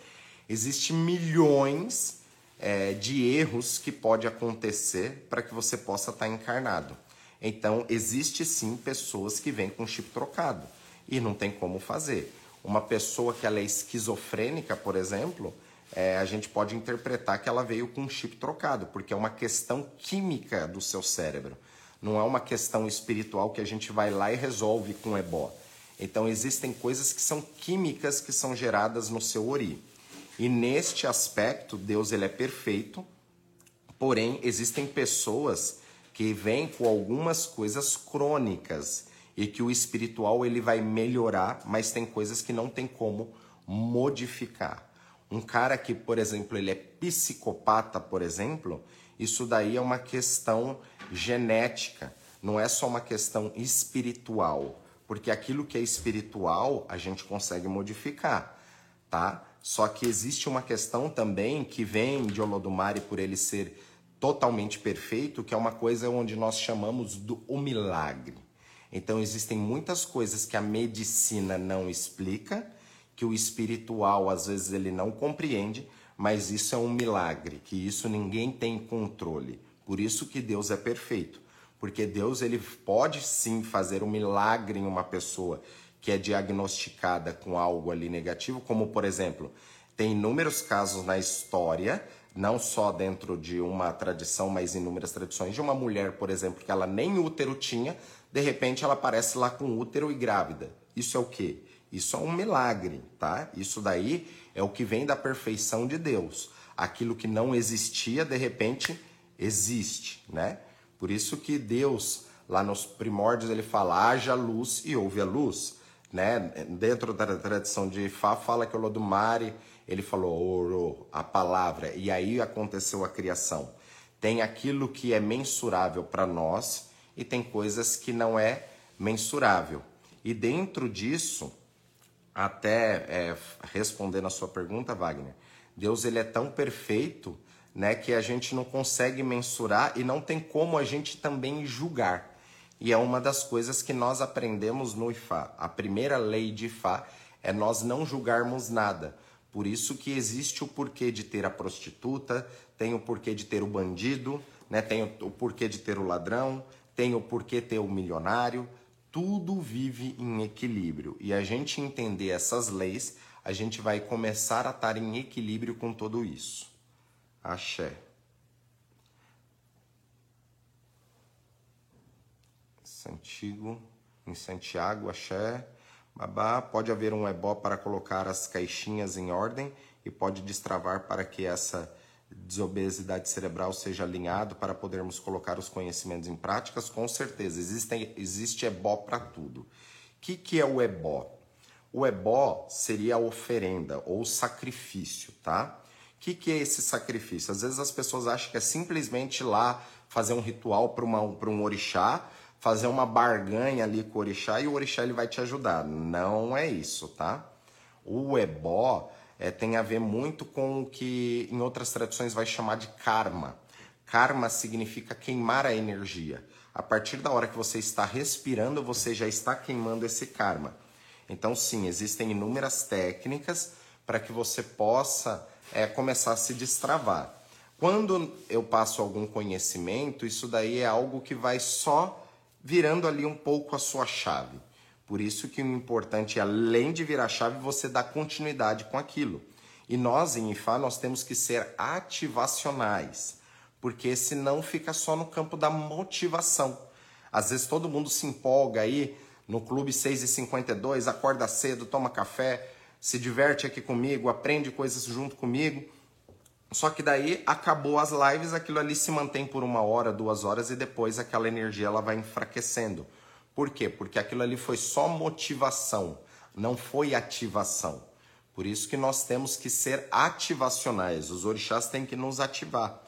existe milhões é, de erros que pode acontecer para que você possa estar tá encarnado. Então, existe sim pessoas que vêm com chip trocado e não tem como fazer. Uma pessoa que ela é esquizofrênica, por exemplo, é, a gente pode interpretar que ela veio com chip trocado, porque é uma questão química do seu cérebro. Não é uma questão espiritual que a gente vai lá e resolve com ebó. Então existem coisas que são químicas que são geradas no seu ori. E neste aspecto, Deus ele é perfeito, porém existem pessoas que vêm com algumas coisas crônicas e que o espiritual ele vai melhorar, mas tem coisas que não tem como modificar. Um cara que, por exemplo, ele é psicopata, por exemplo, isso daí é uma questão genética, não é só uma questão espiritual, porque aquilo que é espiritual a gente consegue modificar, tá? Só que existe uma questão também que vem de Olodumare por ele ser totalmente perfeito, que é uma coisa onde nós chamamos do o milagre. Então existem muitas coisas que a medicina não explica, que o espiritual às vezes ele não compreende, mas isso é um milagre, que isso ninguém tem controle. Por isso que Deus é perfeito, porque Deus ele pode sim fazer um milagre em uma pessoa que é diagnosticada com algo ali negativo, como por exemplo, tem inúmeros casos na história não só dentro de uma tradição, mas inúmeras tradições, de uma mulher, por exemplo, que ela nem útero tinha, de repente ela aparece lá com útero e grávida. Isso é o quê? Isso é um milagre, tá? Isso daí é o que vem da perfeição de Deus. Aquilo que não existia, de repente, existe, né? Por isso que Deus, lá nos primórdios, ele fala: haja luz e houve a luz, né? Dentro da tradição de Fá, fala que o Lodumare ele falou oro, a palavra, e aí aconteceu a criação. Tem aquilo que é mensurável para nós e tem coisas que não é mensurável. E dentro disso, até é, respondendo a sua pergunta, Wagner, Deus ele é tão perfeito, né, que a gente não consegue mensurar e não tem como a gente também julgar. E é uma das coisas que nós aprendemos no IFA. A primeira lei de IFA é nós não julgarmos nada. Por isso que existe o porquê de ter a prostituta, tem o porquê de ter o bandido, né? tem o, porquê de ter o ladrão, tem o porquê ter o milionário. Tudo vive em equilíbrio. E a gente entender essas leis, a gente vai começar a estar em equilíbrio com tudo isso. Axé. Santiago, em Santiago, axé. Babá, pode haver um ebó para colocar as caixinhas em ordem e pode destravar para que essa desobesidade cerebral seja alinhado para podermos colocar os conhecimentos em práticas? Com certeza, existe, existe ebó para tudo. O que, que é o ebó? O ebó seria a oferenda ou sacrifício, tá? O que, que é esse sacrifício? Às vezes as pessoas acham que é simplesmente lá fazer um ritual para um orixá fazer uma barganha ali com o orixá e o orixá ele vai te ajudar. Não é isso, tá? O ebó é, tem a ver muito com o que em outras tradições vai chamar de karma. Karma significa queimar a energia. A partir da hora que você está respirando, você já está queimando esse karma. Então, sim, existem inúmeras técnicas para que você possa é, começar a se destravar. Quando eu passo algum conhecimento, isso daí é algo que vai só virando ali um pouco a sua chave. Por isso que o importante é, além de virar chave, você dar continuidade com aquilo. E nós, em IFA, nós temos que ser ativacionais, porque senão fica só no campo da motivação. Às vezes todo mundo se empolga aí no Clube 6 e 52, acorda cedo, toma café, se diverte aqui comigo, aprende coisas junto comigo, só que daí acabou as lives, aquilo ali se mantém por uma hora, duas horas e depois aquela energia ela vai enfraquecendo. Por quê? Porque aquilo ali foi só motivação, não foi ativação. Por isso que nós temos que ser ativacionais. Os orixás têm que nos ativar.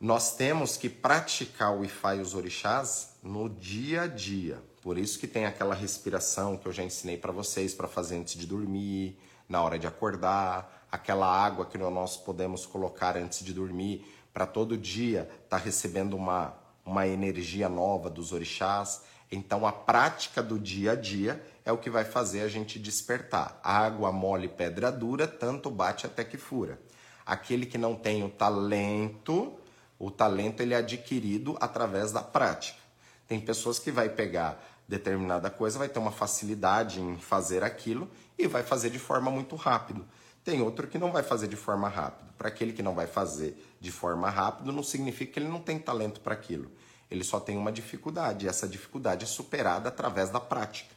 Nós temos que praticar o Ifá e os orixás no dia a dia. Por isso que tem aquela respiração que eu já ensinei para vocês para fazer antes de dormir, na hora de acordar aquela água que nós podemos colocar antes de dormir, para todo dia estar tá recebendo uma, uma energia nova dos orixás. Então, a prática do dia a dia é o que vai fazer a gente despertar. Água mole, pedra dura, tanto bate até que fura. Aquele que não tem o talento, o talento ele é adquirido através da prática. Tem pessoas que vai pegar determinada coisa, vai ter uma facilidade em fazer aquilo e vai fazer de forma muito rápido. Tem outro que não vai fazer de forma rápida. Para aquele que não vai fazer de forma rápida, não significa que ele não tem talento para aquilo. Ele só tem uma dificuldade, e essa dificuldade é superada através da prática.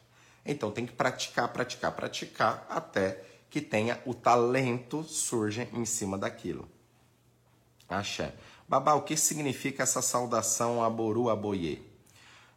Então tem que praticar, praticar, praticar até que tenha o talento surge em cima daquilo. Axé. Babá, o que significa essa saudação Aboru Aboye?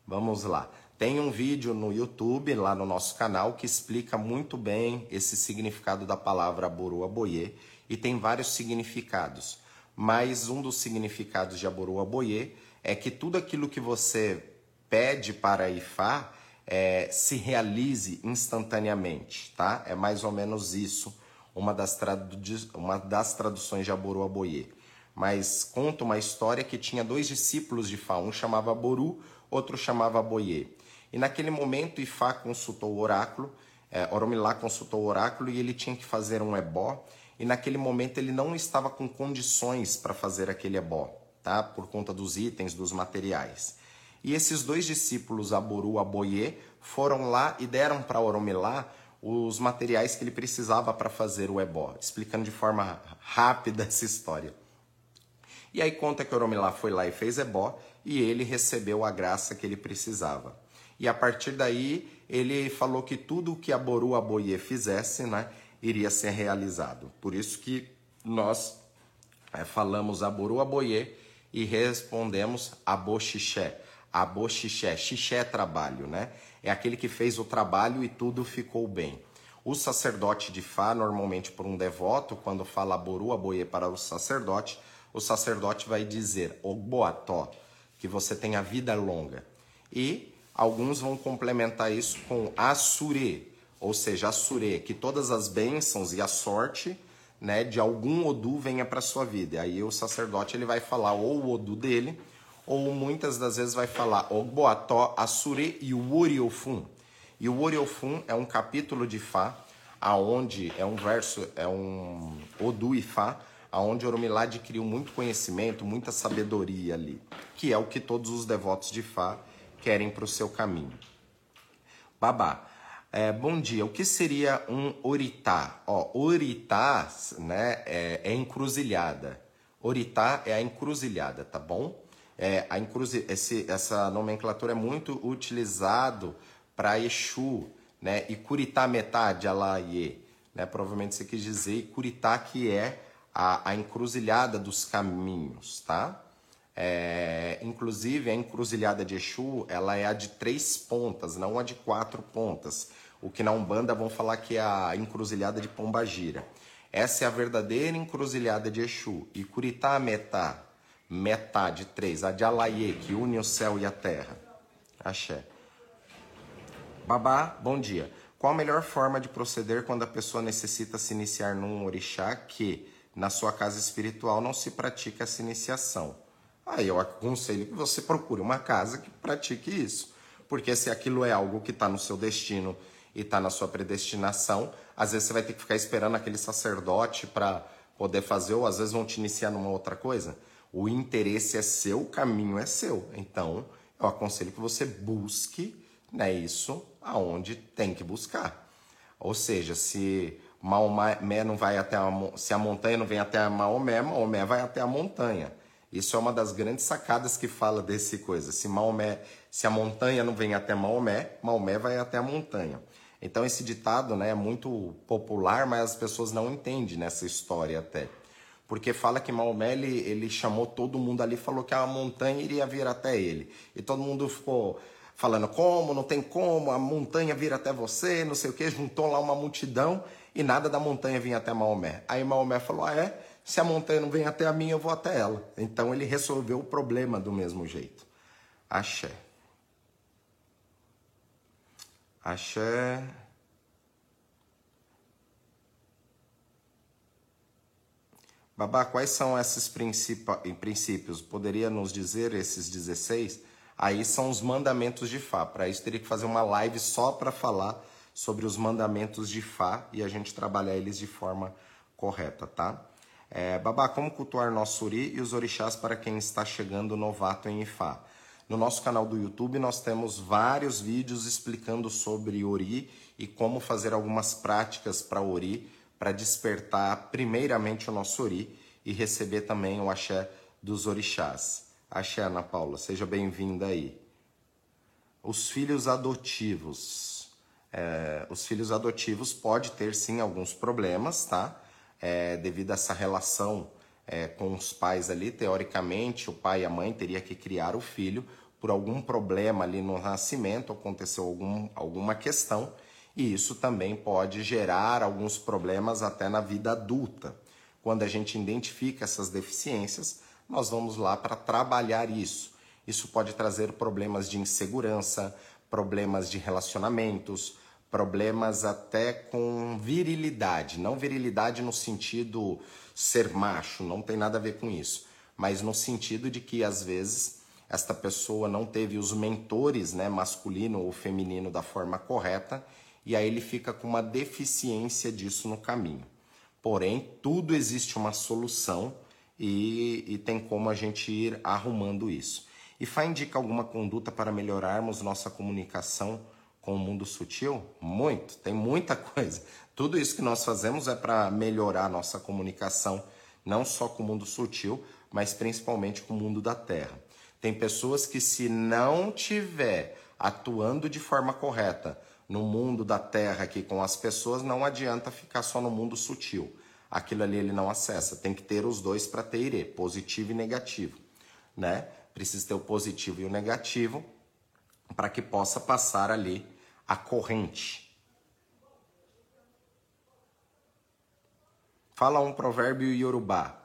Vamos lá. Tem um vídeo no YouTube, lá no nosso canal, que explica muito bem esse significado da palavra Aboru Aboye e tem vários significados. Mas um dos significados de Aboru Aboye é que tudo aquilo que você pede para Ifá é, se realize instantaneamente, tá? É mais ou menos isso uma das, tradu uma das traduções de Aboru Aboye. Mas conta uma história que tinha dois discípulos de Fá, um chamava Aboru, outro chamava Aboye. E naquele momento Ifá consultou o oráculo, é, Oromilá consultou o oráculo e ele tinha que fazer um ebó. E naquele momento ele não estava com condições para fazer aquele ebó, tá? Por conta dos itens, dos materiais. E esses dois discípulos, Aboru e Aboye, foram lá e deram para Oromilá os materiais que ele precisava para fazer o ebó, explicando de forma rápida essa história. E aí conta que Oromilá foi lá e fez ebó e ele recebeu a graça que ele precisava. E a partir daí ele falou que tudo o que Aboru Aboye fizesse, né, iria ser realizado. Por isso que nós é, falamos Aboru Aboye e respondemos Aboxixé. Aboxixé, xixé é trabalho, né? é aquele que fez o trabalho e tudo ficou bem. O sacerdote de Fá, normalmente por um devoto, quando fala Boru Aboye para o sacerdote, o sacerdote vai dizer Ogboató, que você tenha vida longa. E alguns vão complementar isso com Asure, ou seja, Asure, que todas as bênçãos e a sorte né, de algum Odu venha para sua vida. E aí o sacerdote ele vai falar ou o Odu dele, ou muitas das vezes vai falar Ogboató, Asure e o Oriofun. E o Oriofun é um capítulo de Fá, aonde é um verso, é um Odu e Fá, aonde Oromilá adquiriu muito conhecimento, muita sabedoria ali, que é o que todos os devotos de Fá querem para o seu caminho. Babá, é, bom dia. O que seria um oritá? Ó, oritá, né, é, é encruzilhada. Oritá é a encruzilhada, tá bom? É, a inclusive, esse, essa nomenclatura é muito utilizado para Exu, né? E Curitá metade, Alaie, né? Provavelmente você quis dizer Curitá que é a, a encruzilhada dos caminhos, tá? É, inclusive a encruzilhada de Exu, ela é a de três pontas, não a de quatro pontas. O que na Umbanda vão falar que é a encruzilhada de Pombagira. Essa é a verdadeira encruzilhada de Exu. E Curitá metá metade, três. A de Alaie, que une o céu e a terra. Axé. Babá, bom dia. Qual a melhor forma de proceder quando a pessoa necessita se iniciar num orixá que, na sua casa espiritual, não se pratica essa iniciação? Aí eu aconselho que você procure uma casa que pratique isso. Porque se aquilo é algo que está no seu destino e está na sua predestinação, às vezes você vai ter que ficar esperando aquele sacerdote para poder fazer, ou às vezes vão te iniciar numa outra coisa. O interesse é seu, o caminho é seu. Então, eu aconselho que você busque né, isso aonde tem que buscar. Ou seja, se Maomé não vai até a, se a montanha não vem até a Maomé, Maomé vai até a montanha. Isso é uma das grandes sacadas que fala desse coisa. Se Maomé, se a montanha não vem até Maomé, Maomé vai até a montanha. Então esse ditado, né, é muito popular, mas as pessoas não entendem nessa história até porque fala que Maomé ele, ele chamou todo mundo ali, falou que a montanha iria vir até ele. E todo mundo ficou falando como, não tem como, a montanha vir até você, não sei o que, juntou lá uma multidão e nada da montanha vinha até Maomé. Aí Maomé falou: ah, é? Se a montanha não vem até a mim, eu vou até ela. Então ele resolveu o problema do mesmo jeito. Axé. Axé. Babá, quais são esses princípios? Poderia nos dizer esses 16? Aí são os mandamentos de Fá. Para isso, teria que fazer uma live só para falar sobre os mandamentos de Fá e a gente trabalhar eles de forma correta, tá? É, babá, como cultuar nosso Ori e os orixás para quem está chegando novato em Ifá? No nosso canal do YouTube nós temos vários vídeos explicando sobre Ori e como fazer algumas práticas para Ori para despertar primeiramente o nosso ori e receber também o axé dos orixás. Axé, Ana Paula, seja bem-vinda aí. Os filhos adotivos. É, os filhos adotivos pode ter sim alguns problemas, tá? É, devido a essa relação é, com os pais ali, teoricamente, o pai e a mãe teria que criar o filho por algum problema ali no nascimento, aconteceu algum, alguma questão e isso também pode gerar alguns problemas até na vida adulta. Quando a gente identifica essas deficiências, nós vamos lá para trabalhar isso. Isso pode trazer problemas de insegurança, problemas de relacionamentos, problemas até com virilidade, não virilidade no sentido ser macho, não tem nada a ver com isso, mas no sentido de que às vezes esta pessoa não teve os mentores, né, masculino ou feminino da forma correta, e aí ele fica com uma deficiência disso no caminho. Porém, tudo existe uma solução e, e tem como a gente ir arrumando isso. E Fá indica alguma conduta para melhorarmos nossa comunicação com o mundo sutil? Muito, tem muita coisa. Tudo isso que nós fazemos é para melhorar nossa comunicação, não só com o mundo sutil, mas principalmente com o mundo da Terra. Tem pessoas que, se não tiver atuando de forma correta no mundo da Terra aqui com as pessoas, não adianta ficar só no mundo sutil. Aquilo ali ele não acessa. Tem que ter os dois para ter ire, positivo e negativo, né? Precisa ter o positivo e o negativo para que possa passar ali a corrente. Fala um provérbio iorubá.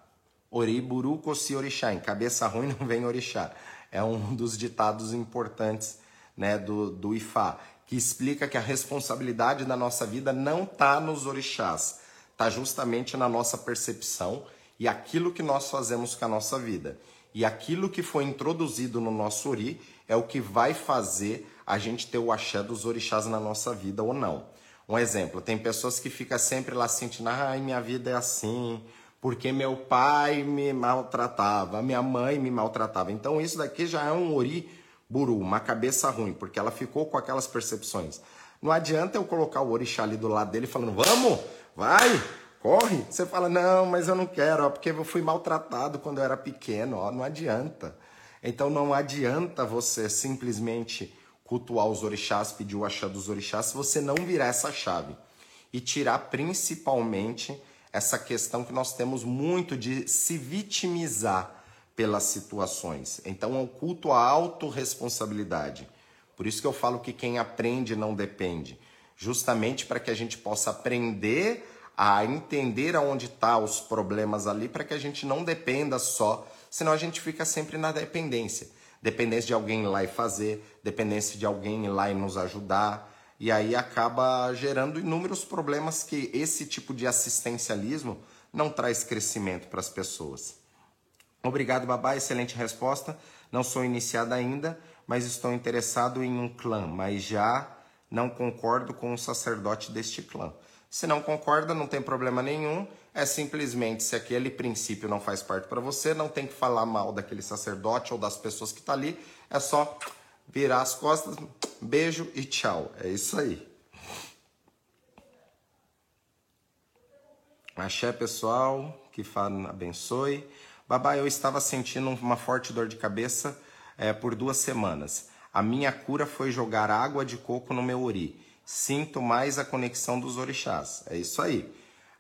Oriburu kosi orixá. Em cabeça ruim não vem orixá. É um dos ditados importantes né, do, do Ifá, que explica que a responsabilidade da nossa vida não está nos orixás, está justamente na nossa percepção e aquilo que nós fazemos com a nossa vida. E aquilo que foi introduzido no nosso ori é o que vai fazer a gente ter o axé dos orixás na nossa vida ou não. Um exemplo, tem pessoas que ficam sempre lá sentindo, ai, minha vida é assim, porque meu pai me maltratava, minha mãe me maltratava. Então isso daqui já é um ori buru, uma cabeça ruim, porque ela ficou com aquelas percepções. Não adianta eu colocar o orixá ali do lado dele falando, vamos, vai, corre. Você fala, não, mas eu não quero, ó, porque eu fui maltratado quando eu era pequeno, ó, não adianta. Então não adianta você simplesmente cultuar os orixás, pedir o axé dos orixás, se você não virar essa chave. E tirar principalmente essa questão que nós temos muito de se vitimizar pelas situações. Então é um culto à autorresponsabilidade. Por isso que eu falo que quem aprende não depende. Justamente para que a gente possa aprender a entender aonde estão tá os problemas ali, para que a gente não dependa só, senão a gente fica sempre na dependência dependência de alguém ir lá e fazer, dependência de alguém ir lá e nos ajudar. E aí acaba gerando inúmeros problemas que esse tipo de assistencialismo não traz crescimento para as pessoas. Obrigado, babá, excelente resposta. Não sou iniciada ainda, mas estou interessado em um clã, mas já não concordo com o sacerdote deste clã. Se não concorda, não tem problema nenhum. É simplesmente se aquele princípio não faz parte para você, não tem que falar mal daquele sacerdote ou das pessoas que tá ali. É só virar as costas, beijo e tchau. É isso aí. Axé, pessoal, que fala abençoe. Babá, eu estava sentindo uma forte dor de cabeça é, por duas semanas. A minha cura foi jogar água de coco no meu ori sinto mais a conexão dos orixás. É isso aí.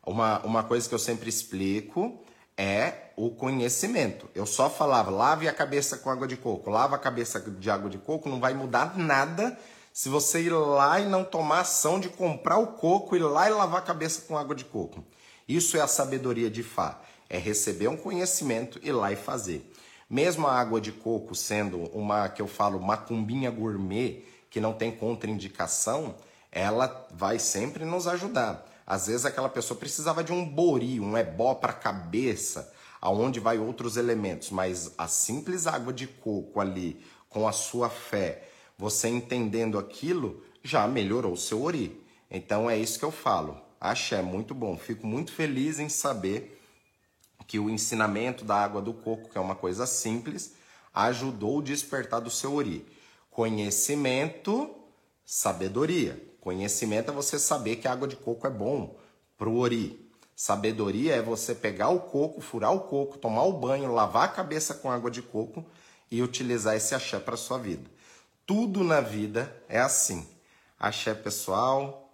Uma, uma coisa que eu sempre explico é o conhecimento. Eu só falava, lave a cabeça com água de coco, lava a cabeça de água de coco, não vai mudar nada se você ir lá e não tomar ação de comprar o coco, ir lá e lavar a cabeça com água de coco. Isso é a sabedoria de Fá. É receber um conhecimento, ir lá e fazer. Mesmo a água de coco sendo uma, que eu falo, macumbinha gourmet, que não tem contraindicação, ela vai sempre nos ajudar. Às vezes aquela pessoa precisava de um bori, um ebó para a cabeça, aonde vai outros elementos, mas a simples água de coco ali, com a sua fé, você entendendo aquilo, já melhorou o seu ori. Então é isso que eu falo. Axé, muito bom. Fico muito feliz em saber que o ensinamento da água do coco, que é uma coisa simples, ajudou o despertar do seu ori. Conhecimento, sabedoria. Conhecimento é você saber que a água de coco é bom pro ori. Sabedoria é você pegar o coco, furar o coco, tomar o banho, lavar a cabeça com água de coco e utilizar esse axé para sua vida. Tudo na vida é assim. Axé pessoal,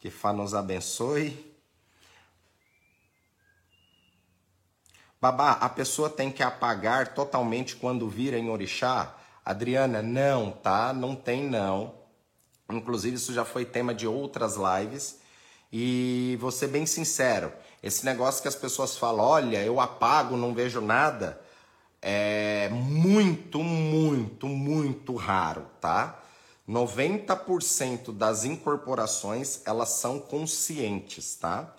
que Fá nos abençoe. Babá, a pessoa tem que apagar totalmente quando vira em orixá? Adriana, não, tá? Não tem não. Inclusive, isso já foi tema de outras lives. E vou ser bem sincero: esse negócio que as pessoas falam, olha, eu apago, não vejo nada, é muito, muito, muito raro, tá? 90% das incorporações, elas são conscientes, tá?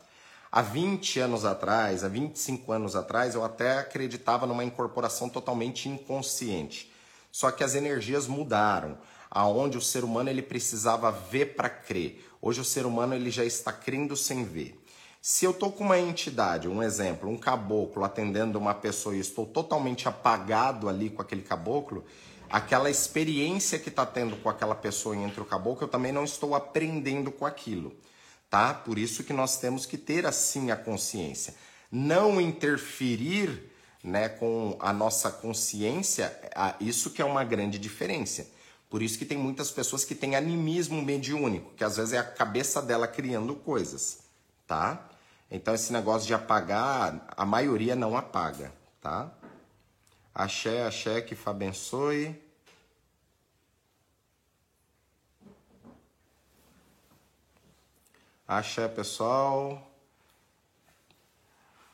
Há 20 anos atrás, há 25 anos atrás, eu até acreditava numa incorporação totalmente inconsciente. Só que as energias mudaram, aonde o ser humano ele precisava ver para crer. Hoje o ser humano ele já está crendo sem ver. Se eu estou com uma entidade, um exemplo, um caboclo atendendo uma pessoa e estou totalmente apagado ali com aquele caboclo, aquela experiência que está tendo com aquela pessoa entre o caboclo, eu também não estou aprendendo com aquilo, tá? Por isso que nós temos que ter assim a consciência, não interferir, né, com a nossa consciência, isso que é uma grande diferença. Por isso que tem muitas pessoas que têm animismo mediúnico, que às vezes é a cabeça dela criando coisas, tá? Então esse negócio de apagar, a maioria não apaga, tá? Axé, axé, que Fá abençoe. Axé, pessoal.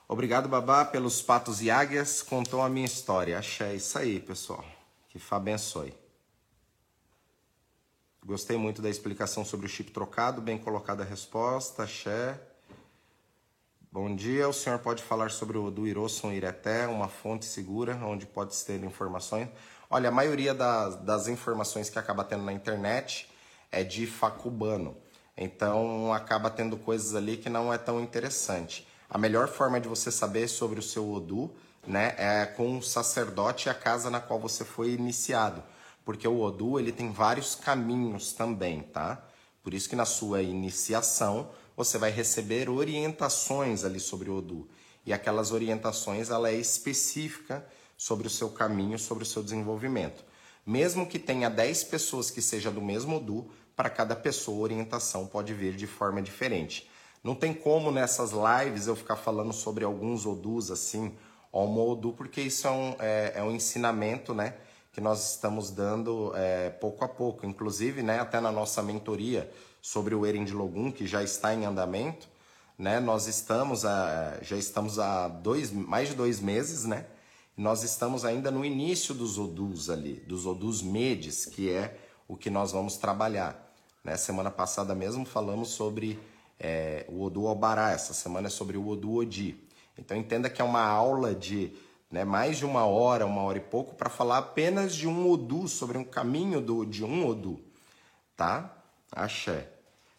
Obrigado, Babá, pelos patos e águias. Contou a minha história. Axé, isso aí, pessoal. Que Fá abençoe. Gostei muito da explicação sobre o chip trocado. Bem colocada a resposta. Axé. Bom dia, o senhor pode falar sobre o do Irosson Ireté, uma fonte segura onde pode ter informações? Olha, a maioria das, das informações que acaba tendo na internet é de facubano, então acaba tendo coisas ali que não é tão interessante. A melhor forma de você saber sobre o seu Odu né, é com o sacerdote e a casa na qual você foi iniciado, porque o Odu ele tem vários caminhos também, tá? Por isso que na sua iniciação você vai receber orientações ali sobre o Odu. E aquelas orientações ela é específica sobre o seu caminho, sobre o seu desenvolvimento. Mesmo que tenha 10 pessoas que seja do mesmo Odu, para cada pessoa a orientação pode vir de forma diferente. Não tem como nessas lives eu ficar falando sobre alguns Odus assim, Homo Odu, porque isso é um, é, é um ensinamento, né? Que nós estamos dando é, pouco a pouco. Inclusive, né, até na nossa mentoria, sobre o Eren de que já está em andamento. Né? Nós estamos a, já estamos há dois, mais de dois meses, né? Nós estamos ainda no início dos odus ali, dos odus medes, que é o que nós vamos trabalhar. Né? Semana passada mesmo falamos sobre é, o Odu Albará, essa semana é sobre o Odu Odi. Então entenda que é uma aula de né, mais de uma hora, uma hora e pouco, para falar apenas de um Odu, sobre um caminho do, de um Odu. Tá? Axé.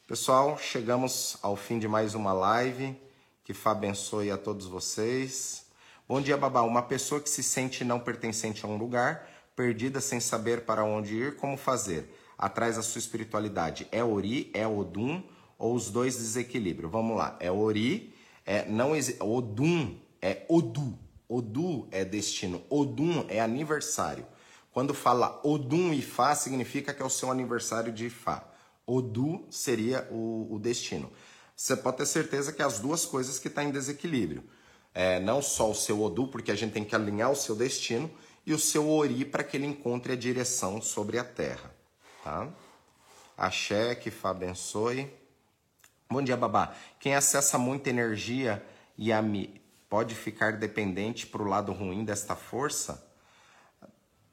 Pessoal, chegamos ao fim de mais uma live. Que Fá abençoe a todos vocês. Bom dia, Babá. Uma pessoa que se sente não pertencente a um lugar, perdida sem saber para onde ir, como fazer? Atrás da sua espiritualidade. É Ori, é Odum ou os dois desequilíbrio? Vamos lá. É Ori, é não Odum é Odu. Odu é destino. Odum é aniversário. Quando fala Odum e Fá, significa que é o seu aniversário de Fá. Odu seria o, o destino. Você pode ter certeza que as duas coisas que estão tá em desequilíbrio. É, não só o seu Odu, porque a gente tem que alinhar o seu destino, e o seu Ori para que ele encontre a direção sobre a terra. Tá? Axé, que Fá abençoe. Bom dia, babá. Quem acessa muita energia e a mi pode ficar dependente para o lado ruim desta força?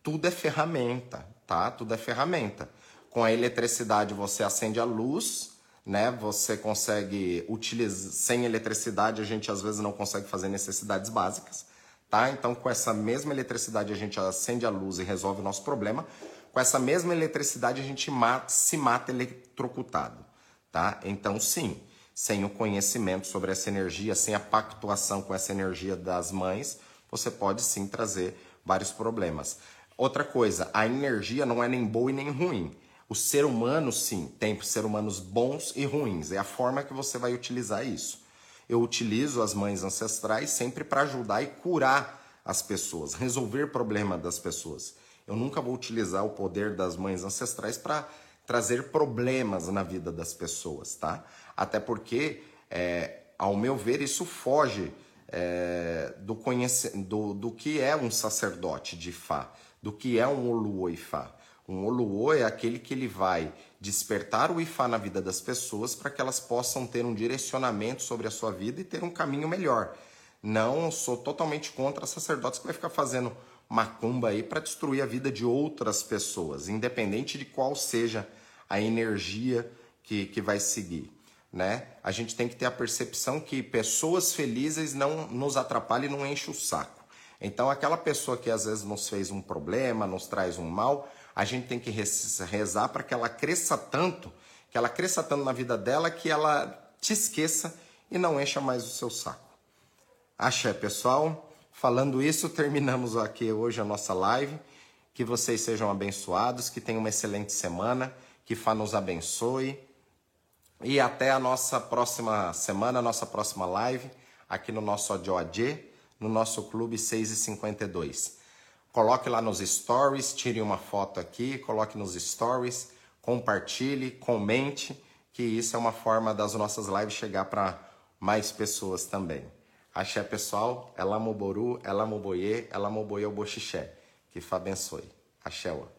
Tudo é ferramenta, tá? Tudo é ferramenta. Com a eletricidade você acende a luz, né? Você consegue utilizar sem eletricidade a gente às vezes não consegue fazer necessidades básicas, tá? Então com essa mesma eletricidade a gente acende a luz e resolve o nosso problema. Com essa mesma eletricidade a gente mata, se mata eletrocutado, tá? Então sim, sem o conhecimento sobre essa energia, sem a pactuação com essa energia das mães, você pode sim trazer vários problemas. Outra coisa, a energia não é nem boa e nem ruim. O ser humano, sim, tem ser humanos bons e ruins. É a forma que você vai utilizar isso. Eu utilizo as mães ancestrais sempre para ajudar e curar as pessoas, resolver problema das pessoas. Eu nunca vou utilizar o poder das mães ancestrais para trazer problemas na vida das pessoas, tá? Até porque, é, ao meu ver, isso foge é, do, conhece... do, do que é um sacerdote de Fá, do que é um Oluoifá. Um Oluô é aquele que ele vai despertar o Ifá na vida das pessoas para que elas possam ter um direcionamento sobre a sua vida e ter um caminho melhor. Não sou totalmente contra sacerdotes que vai ficar fazendo macumba aí para destruir a vida de outras pessoas, independente de qual seja a energia que, que vai seguir. Né? A gente tem que ter a percepção que pessoas felizes não nos atrapalham e não enchem o saco. Então, aquela pessoa que às vezes nos fez um problema, nos traz um mal, a gente tem que rezar para que ela cresça tanto, que ela cresça tanto na vida dela que ela te esqueça e não encha mais o seu saco. Axé, pessoal. Falando isso, terminamos aqui hoje a nossa live. Que vocês sejam abençoados, que tenham uma excelente semana, que Fá nos abençoe. E até a nossa próxima semana, nossa próxima live, aqui no nosso ODOAD, no nosso Clube 6 e 52. Coloque lá nos stories, tire uma foto aqui, coloque nos stories, compartilhe, comente, que isso é uma forma das nossas lives chegar para mais pessoas também. Axé pessoal, Ela Moboru, Ela Moboye, Ela Moboye o Boxixé. Que Fá abençoe. Axé. -o.